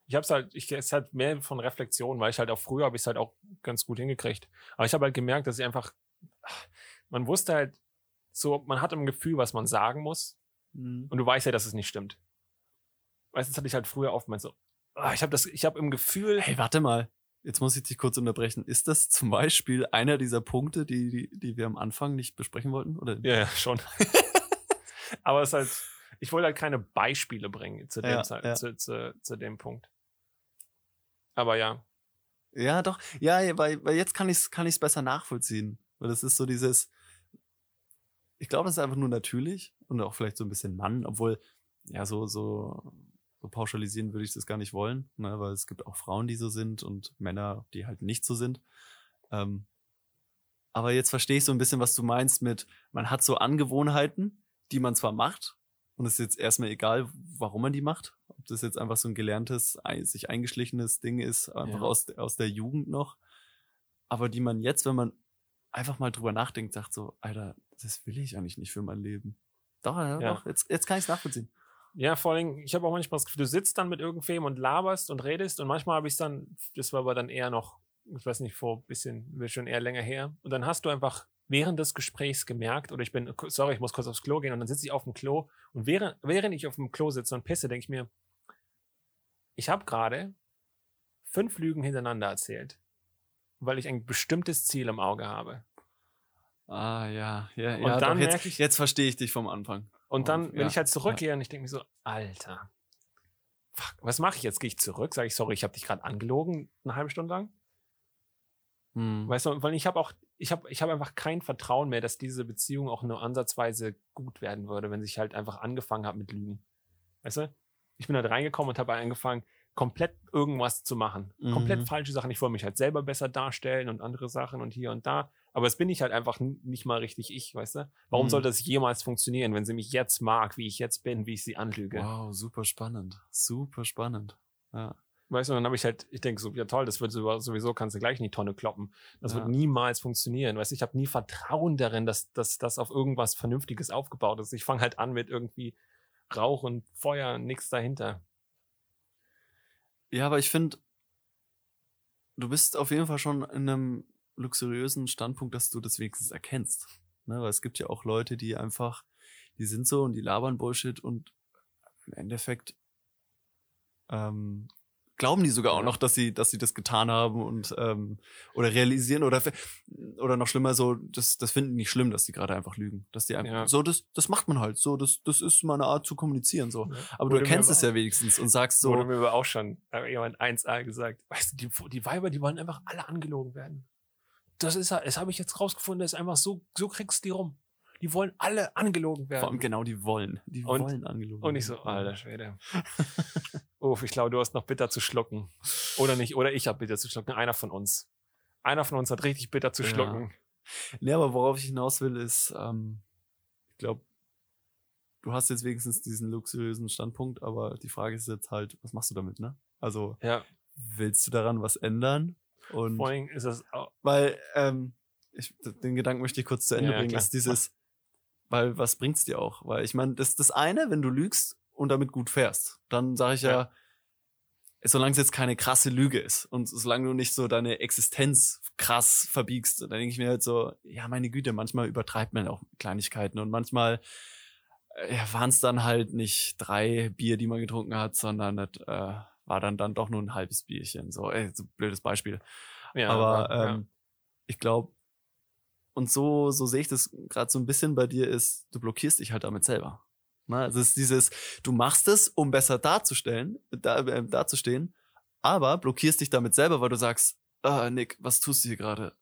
Speaker 1: Ich habe es halt, ich es halt mehr von Reflexion, weil ich halt auch früher habe ich es halt auch ganz gut hingekriegt. Aber ich habe halt gemerkt, dass ich einfach, man wusste halt so, man hat im Gefühl, was man sagen muss.
Speaker 2: Hm.
Speaker 1: Und du weißt ja, dass es nicht stimmt. Weißt du, das hatte ich halt früher oftmals so. Ah, Ich habe das, ich habe im Gefühl,
Speaker 2: Hey, warte mal. Jetzt muss ich dich kurz unterbrechen. Ist das zum Beispiel einer dieser Punkte, die, die, die wir am Anfang nicht besprechen wollten? Oder?
Speaker 1: Ja, ja, schon. Aber es ist halt, ich wollte halt keine Beispiele bringen zu dem,
Speaker 2: Ja,
Speaker 1: Zeit,
Speaker 2: ja.
Speaker 1: Zu, zu, zu dem Punkt. Aber ja,
Speaker 2: Ja, doch. Ja, ja, weil, weil jetzt kann ich es kann ich's besser nachvollziehen. Weil das ist so dieses, ich glaube, das ist einfach nur natürlich und auch vielleicht so ein bisschen Mann, obwohl, ja, so, so, so pauschalisieren würde ich das gar nicht wollen, ne, weil es gibt auch Frauen, die so sind und Männer, die halt nicht so sind. Ähm, aber jetzt verstehe ich so ein bisschen, was du meinst mit, man hat so Angewohnheiten, die man zwar macht, und es ist jetzt erstmal egal, warum man die macht. Ob das jetzt einfach so ein gelerntes, sich eingeschlichenes Ding ist, einfach
Speaker 1: Ja.
Speaker 2: aus, aus der Jugend noch. Aber die man jetzt, wenn man einfach mal drüber nachdenkt, sagt so, Alter, das will ich eigentlich nicht für mein Leben. Doch, ja,
Speaker 1: Ja.
Speaker 2: doch, jetzt, jetzt kann ich es nachvollziehen.
Speaker 1: Ja, vor allem, ich habe auch manchmal das Gefühl, du sitzt dann mit irgendwem und laberst und redest und manchmal habe ich dann, das war aber dann eher noch, ich weiß nicht, vor ein bisschen, schon eher länger her. Und dann hast du einfach während des Gesprächs gemerkt, oder ich bin, sorry, ich muss kurz aufs Klo gehen und dann sitze ich auf dem Klo und während, während ich auf dem Klo sitze und pisse, denke ich mir, ich habe gerade fünf Lügen hintereinander erzählt, weil ich ein bestimmtes Ziel im Auge habe.
Speaker 2: Ah, ja, ja,
Speaker 1: Und
Speaker 2: ja.
Speaker 1: dann
Speaker 2: doch, jetzt,
Speaker 1: ich-
Speaker 2: jetzt verstehe ich dich vom Anfang.
Speaker 1: Und dann,
Speaker 2: Oh,
Speaker 1: wenn
Speaker 2: ja,
Speaker 1: ich halt zurückgehe und ich denke mir so, Alter, fuck, was mache ich jetzt? Gehe ich zurück? Sage ich, sorry, ich habe dich gerade angelogen, eine halbe Stunde lang?
Speaker 2: Hm.
Speaker 1: Weißt du, weil ich habe auch, ich habe ich hab einfach kein Vertrauen mehr, dass diese Beziehung auch nur ansatzweise gut werden würde, wenn sich halt einfach angefangen hat mit Lügen. Weißt du? Ich bin halt reingekommen und habe angefangen, komplett irgendwas zu machen. Komplett
Speaker 2: Mhm.
Speaker 1: falsche Sachen. Ich wollte mich halt selber besser darstellen und andere Sachen und hier und da. Aber es bin ich halt einfach nicht mal richtig ich, weißt du? Warum
Speaker 2: Mhm.
Speaker 1: soll das jemals funktionieren, wenn sie mich jetzt mag, wie ich jetzt bin, wie ich sie anlüge?
Speaker 2: Wow, super spannend. Super spannend. Ja.
Speaker 1: Weißt du, und dann habe ich halt, ich denke so, ja toll, das wird so- sowieso, kannst du gleich in die Tonne kloppen. Das
Speaker 2: Ja.
Speaker 1: wird niemals funktionieren. Weißt du, ich habe nie Vertrauen darin, dass, dass das auf irgendwas Vernünftiges aufgebaut ist. Ich fange halt an mit irgendwie Rauch und Feuer, nichts dahinter.
Speaker 2: Ja, aber ich finde, du bist auf jeden Fall schon in einem luxuriösen Standpunkt, dass du das wenigstens erkennst. Ne? Weil es gibt ja auch Leute, die einfach, die sind so und die labern Bullshit und im Endeffekt ähm, glauben die sogar auch
Speaker 1: Ja.
Speaker 2: noch, dass sie, dass sie das getan haben und ähm, oder realisieren oder oder noch schlimmer so, das, das finden die nicht schlimm, dass die gerade einfach lügen. Dass die einfach
Speaker 1: Ja.
Speaker 2: so, das, das macht man halt. So, das, das ist meine Art zu kommunizieren. So. Aber
Speaker 1: Wurde
Speaker 2: du erkennst es ja wenigstens und sagst
Speaker 1: So. Wurde mir aber auch schon äh, jemand 1a gesagt. Weißt du, die, die Weiber, die wollen einfach alle angelogen werden. Das ist, das habe ich jetzt rausgefunden, das ist einfach so, so kriegst du die rum. Die wollen alle angelogen werden.
Speaker 2: Vor allem genau, die wollen. Die
Speaker 1: Und-
Speaker 2: wollen angelogen.
Speaker 1: Und ich so,
Speaker 2: werden.
Speaker 1: alter Schwede. Uff, ich glaube, du hast noch bitter zu schlucken. Oder nicht, oder ich habe bitter zu schlucken. Einer von uns. Einer von uns hat richtig bitter zu
Speaker 2: Ja.
Speaker 1: schlucken.
Speaker 2: Nee, aber worauf ich hinaus will, ist, ähm, ich glaube, du hast jetzt wenigstens diesen luxuriösen Standpunkt, aber die Frage ist jetzt halt, was machst du damit, ne? Also,
Speaker 1: Ja,
Speaker 2: willst du daran was ändern? Und
Speaker 1: vor allem ist das auch,
Speaker 2: weil, ähm, ich, den Gedanken möchte ich kurz zu Ende
Speaker 1: Ja,
Speaker 2: bringen,
Speaker 1: klar.
Speaker 2: ist dieses, weil was bringt's dir auch? Weil ich meine, das das eine, wenn du lügst und damit gut fährst, dann sage ich ja,
Speaker 1: Ja.
Speaker 2: solange es jetzt keine krasse Lüge ist und solange du nicht so deine Existenz krass verbiegst, dann denke ich mir halt so, ja, meine Güte, manchmal übertreibt man auch Kleinigkeiten und manchmal äh, ja, waren es dann halt nicht drei Bier, die man getrunken hat, sondern das äh, war dann dann doch nur ein halbes Bierchen. So, ey, so ein blödes Beispiel.
Speaker 1: ja,
Speaker 2: Aber
Speaker 1: ja.
Speaker 2: ähm, ich glaube, und so, so sehe ich das gerade so ein bisschen bei dir ist, du blockierst dich halt damit selber. Ne? Also es ist dieses, du machst es, um besser darzustellen, da, äh, dazustehen, aber blockierst dich damit selber, weil du sagst, ah, Nick, was tust du hier gerade?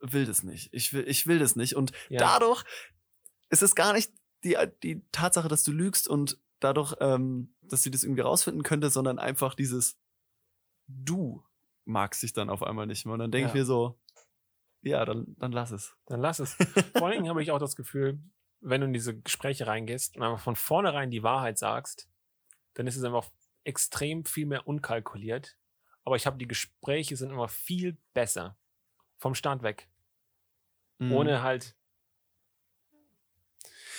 Speaker 2: Will das nicht. Ich will, ich will das nicht. Und
Speaker 1: ja.
Speaker 2: dadurch ist es gar nicht die, die Tatsache, dass du lügst und dadurch, ähm, dass sie das irgendwie rausfinden könnte, sondern einfach dieses Du magst dich dann auf einmal nicht mehr. Und dann denke ich
Speaker 1: Ja.
Speaker 2: mir so, ja, dann, dann lass es.
Speaker 1: Dann lass es. Vor allen Dingen habe ich auch das Gefühl, wenn du in diese Gespräche reingehst und einfach von vornherein die Wahrheit sagst, dann ist es einfach extrem viel mehr unkalkuliert. Aber ich habe die Gespräche sind immer viel besser. Vom Start weg.
Speaker 2: Mhm.
Speaker 1: Ohne halt.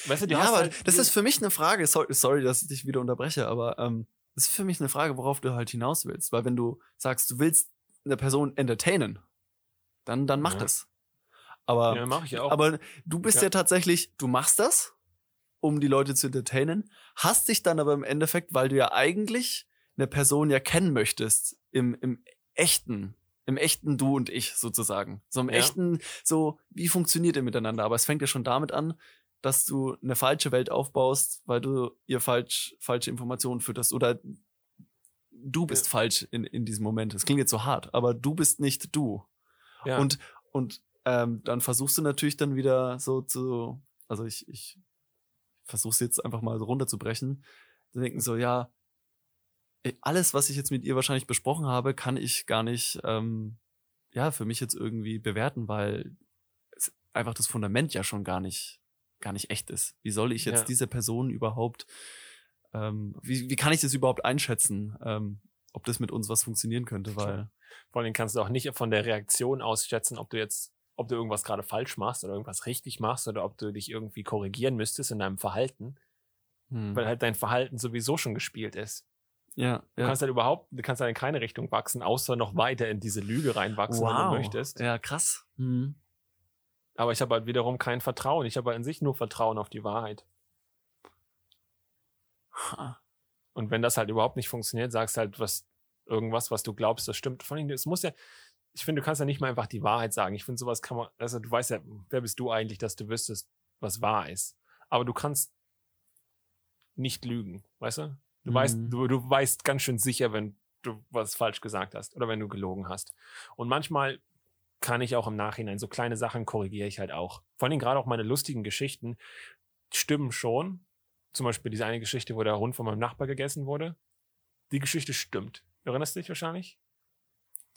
Speaker 1: Weißt du,
Speaker 2: ja, aber
Speaker 1: halt
Speaker 2: das ist für mich eine Frage, sorry, sorry, dass ich dich wieder unterbreche, aber ähm, das ist für mich eine Frage, worauf du halt hinaus willst. Weil wenn du sagst, du willst eine Person entertainen, dann, dann mach
Speaker 1: Ja.
Speaker 2: das. Aber,
Speaker 1: Ja, mach ich auch.
Speaker 2: aber du bist ja.
Speaker 1: Ja.
Speaker 2: tatsächlich, du machst das, um die Leute zu entertainen, hast dich dann aber im Endeffekt, weil du ja eigentlich eine Person ja kennen möchtest, im, im echten, im echten Du und Ich sozusagen. So im
Speaker 1: Ja.
Speaker 2: echten, so, wie funktioniert ihr miteinander? Aber es fängt ja schon damit an, dass du eine falsche Welt aufbaust, weil du ihr falsch, falsche Informationen fütterst. Oder du bist
Speaker 1: Ja.
Speaker 2: falsch in, in diesem Moment. Das klingt jetzt so hart, aber du bist nicht du.
Speaker 1: ja.
Speaker 2: Und, und ähm, dann versuchst du natürlich dann wieder so zu, also ich, ich versuch's jetzt einfach mal so runterzubrechen. Dann denken so, ja, alles, was ich jetzt mit ihr wahrscheinlich besprochen habe, kann ich gar nicht, ähm, ja, für mich jetzt irgendwie bewerten, weil einfach das Fundament ja schon gar nicht, gar nicht echt ist. Wie soll ich jetzt
Speaker 1: Ja.
Speaker 2: diese Person überhaupt, ähm, wie, wie kann ich das überhaupt einschätzen, ähm, ob das mit uns was funktionieren könnte, weil,
Speaker 1: Klar. Vor allem kannst du auch nicht von der Reaktion ausschätzen, ob du jetzt, ob du irgendwas gerade falsch machst oder irgendwas richtig machst oder ob du dich irgendwie korrigieren müsstest in deinem Verhalten,
Speaker 2: hm.
Speaker 1: weil halt dein Verhalten sowieso schon gespielt ist.
Speaker 2: ja,
Speaker 1: Du
Speaker 2: ja.
Speaker 1: kannst halt überhaupt, du kannst halt in keine Richtung wachsen, außer noch weiter in diese Lüge reinwachsen, wenn du möchtest.
Speaker 2: Ja, krass. Mhm.
Speaker 1: Aber ich habe halt wiederum kein Vertrauen. Ich habe halt in sich nur Vertrauen auf die Wahrheit. Und wenn das halt überhaupt nicht funktioniert, sagst halt was, irgendwas, was du glaubst, das stimmt. Vor allem, es muss ja, ich finde, du kannst ja nicht mal einfach die Wahrheit sagen. Ich finde, sowas kann man, also du weißt ja, wer bist du eigentlich, dass du wüsstest, was wahr ist. Aber du kannst nicht lügen, weißt du? Du
Speaker 2: Mhm.
Speaker 1: weißt, du, du weißt ganz schön sicher, wenn du was falsch gesagt hast oder wenn du gelogen hast. Und manchmal kann ich auch im Nachhinein so kleine Sachen korrigiere ich halt auch. Vor allem gerade auch meine lustigen Geschichten stimmen schon. Zum Beispiel diese eine Geschichte, wo der Hund von meinem Nachbar gegessen wurde. Die Geschichte stimmt. Erinnerst du dich wahrscheinlich?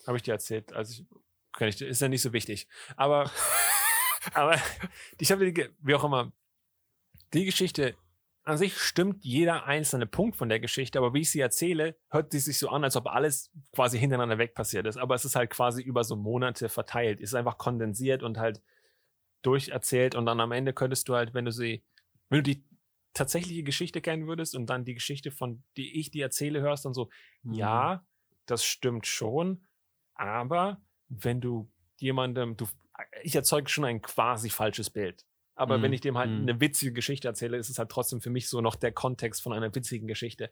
Speaker 1: Habe ich dir erzählt. Also ich, kann ich, ist ja nicht so wichtig. Aber, aber ich habe wie auch immer, die Geschichte an sich stimmt jeder einzelne Punkt von der Geschichte, aber wie ich sie erzähle, hört sie sich so an, als ob alles quasi hintereinander weg passiert ist. Aber es ist halt quasi über so Monate verteilt. Ist einfach kondensiert und halt durcherzählt und dann am Ende könntest du halt, wenn du sie, wenn du die tatsächliche Geschichte kennen würdest und dann die Geschichte von die ich die erzähle hörst und so,
Speaker 2: Mhm.
Speaker 1: ja, das stimmt schon, aber wenn du jemandem, du, ich erzeuge schon ein quasi falsches Bild. Aber
Speaker 2: Mhm.
Speaker 1: wenn ich dem halt
Speaker 2: Mhm.
Speaker 1: eine witzige Geschichte erzähle, ist es halt trotzdem für mich so noch der Kontext von einer witzigen Geschichte.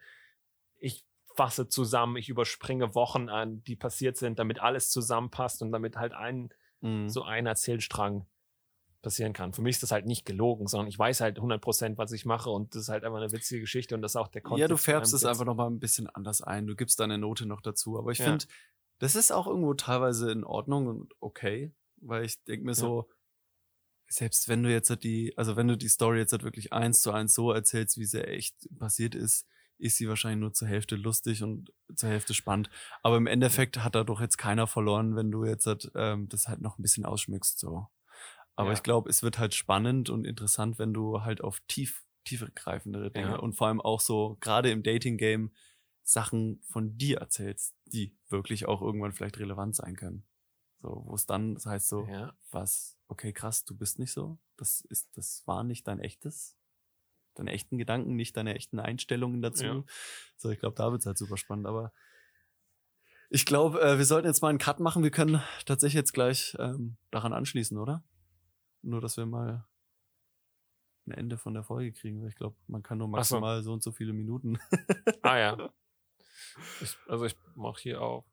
Speaker 1: Ich fasse zusammen, ich überspringe Wochen an, die passiert sind, damit alles zusammenpasst und damit halt ein,
Speaker 2: Mhm.
Speaker 1: so ein Erzählstrang passieren kann. Für mich ist das halt nicht gelogen, sondern ich weiß halt 100%, was ich mache und das ist halt einfach eine witzige Geschichte und das ist auch der Kontext.
Speaker 2: Ja, du färbst es einfach noch mal ein bisschen anders ein. Du gibst deine Note noch dazu. Aber ich
Speaker 1: Ja.
Speaker 2: finde, das ist auch irgendwo teilweise in Ordnung und okay, weil ich denke mir
Speaker 1: Ja.
Speaker 2: Selbst wenn du jetzt halt die, also wenn du die Story jetzt halt wirklich eins zu eins so erzählst, wie sie echt passiert ist, ist sie wahrscheinlich nur zur Hälfte lustig und zur Hälfte spannend. Aber im Endeffekt hat da doch jetzt keiner verloren, wenn du jetzt halt, ähm, das halt noch ein bisschen ausschmückst so. Aber
Speaker 1: Ja.
Speaker 2: ich glaube, es wird halt spannend und interessant, wenn du halt auf tief tiefgreifendere Dinge
Speaker 1: Ja.
Speaker 2: und vor allem auch so, gerade im Dating-Game, Sachen von dir erzählst, die wirklich auch irgendwann vielleicht relevant sein können. So, wo es dann, das heißt so,
Speaker 1: Ja.
Speaker 2: was, okay, krass, du bist nicht so. Das ist, das war nicht dein echtes, deine echten Gedanken, nicht deine echten Einstellungen dazu.
Speaker 1: Ja.
Speaker 2: So, ich glaube, da wird's halt super spannend, aber ich glaube, äh, wir sollten jetzt mal einen Cut machen. Wir können tatsächlich jetzt gleich ähm, daran anschließen, oder? Nur, dass wir mal ein Ende von der Folge kriegen, weil ich glaube, man kann nur
Speaker 1: Ach so.
Speaker 2: maximal so und so viele Minuten.
Speaker 1: Ah ja. Ich, also ich mache hier auch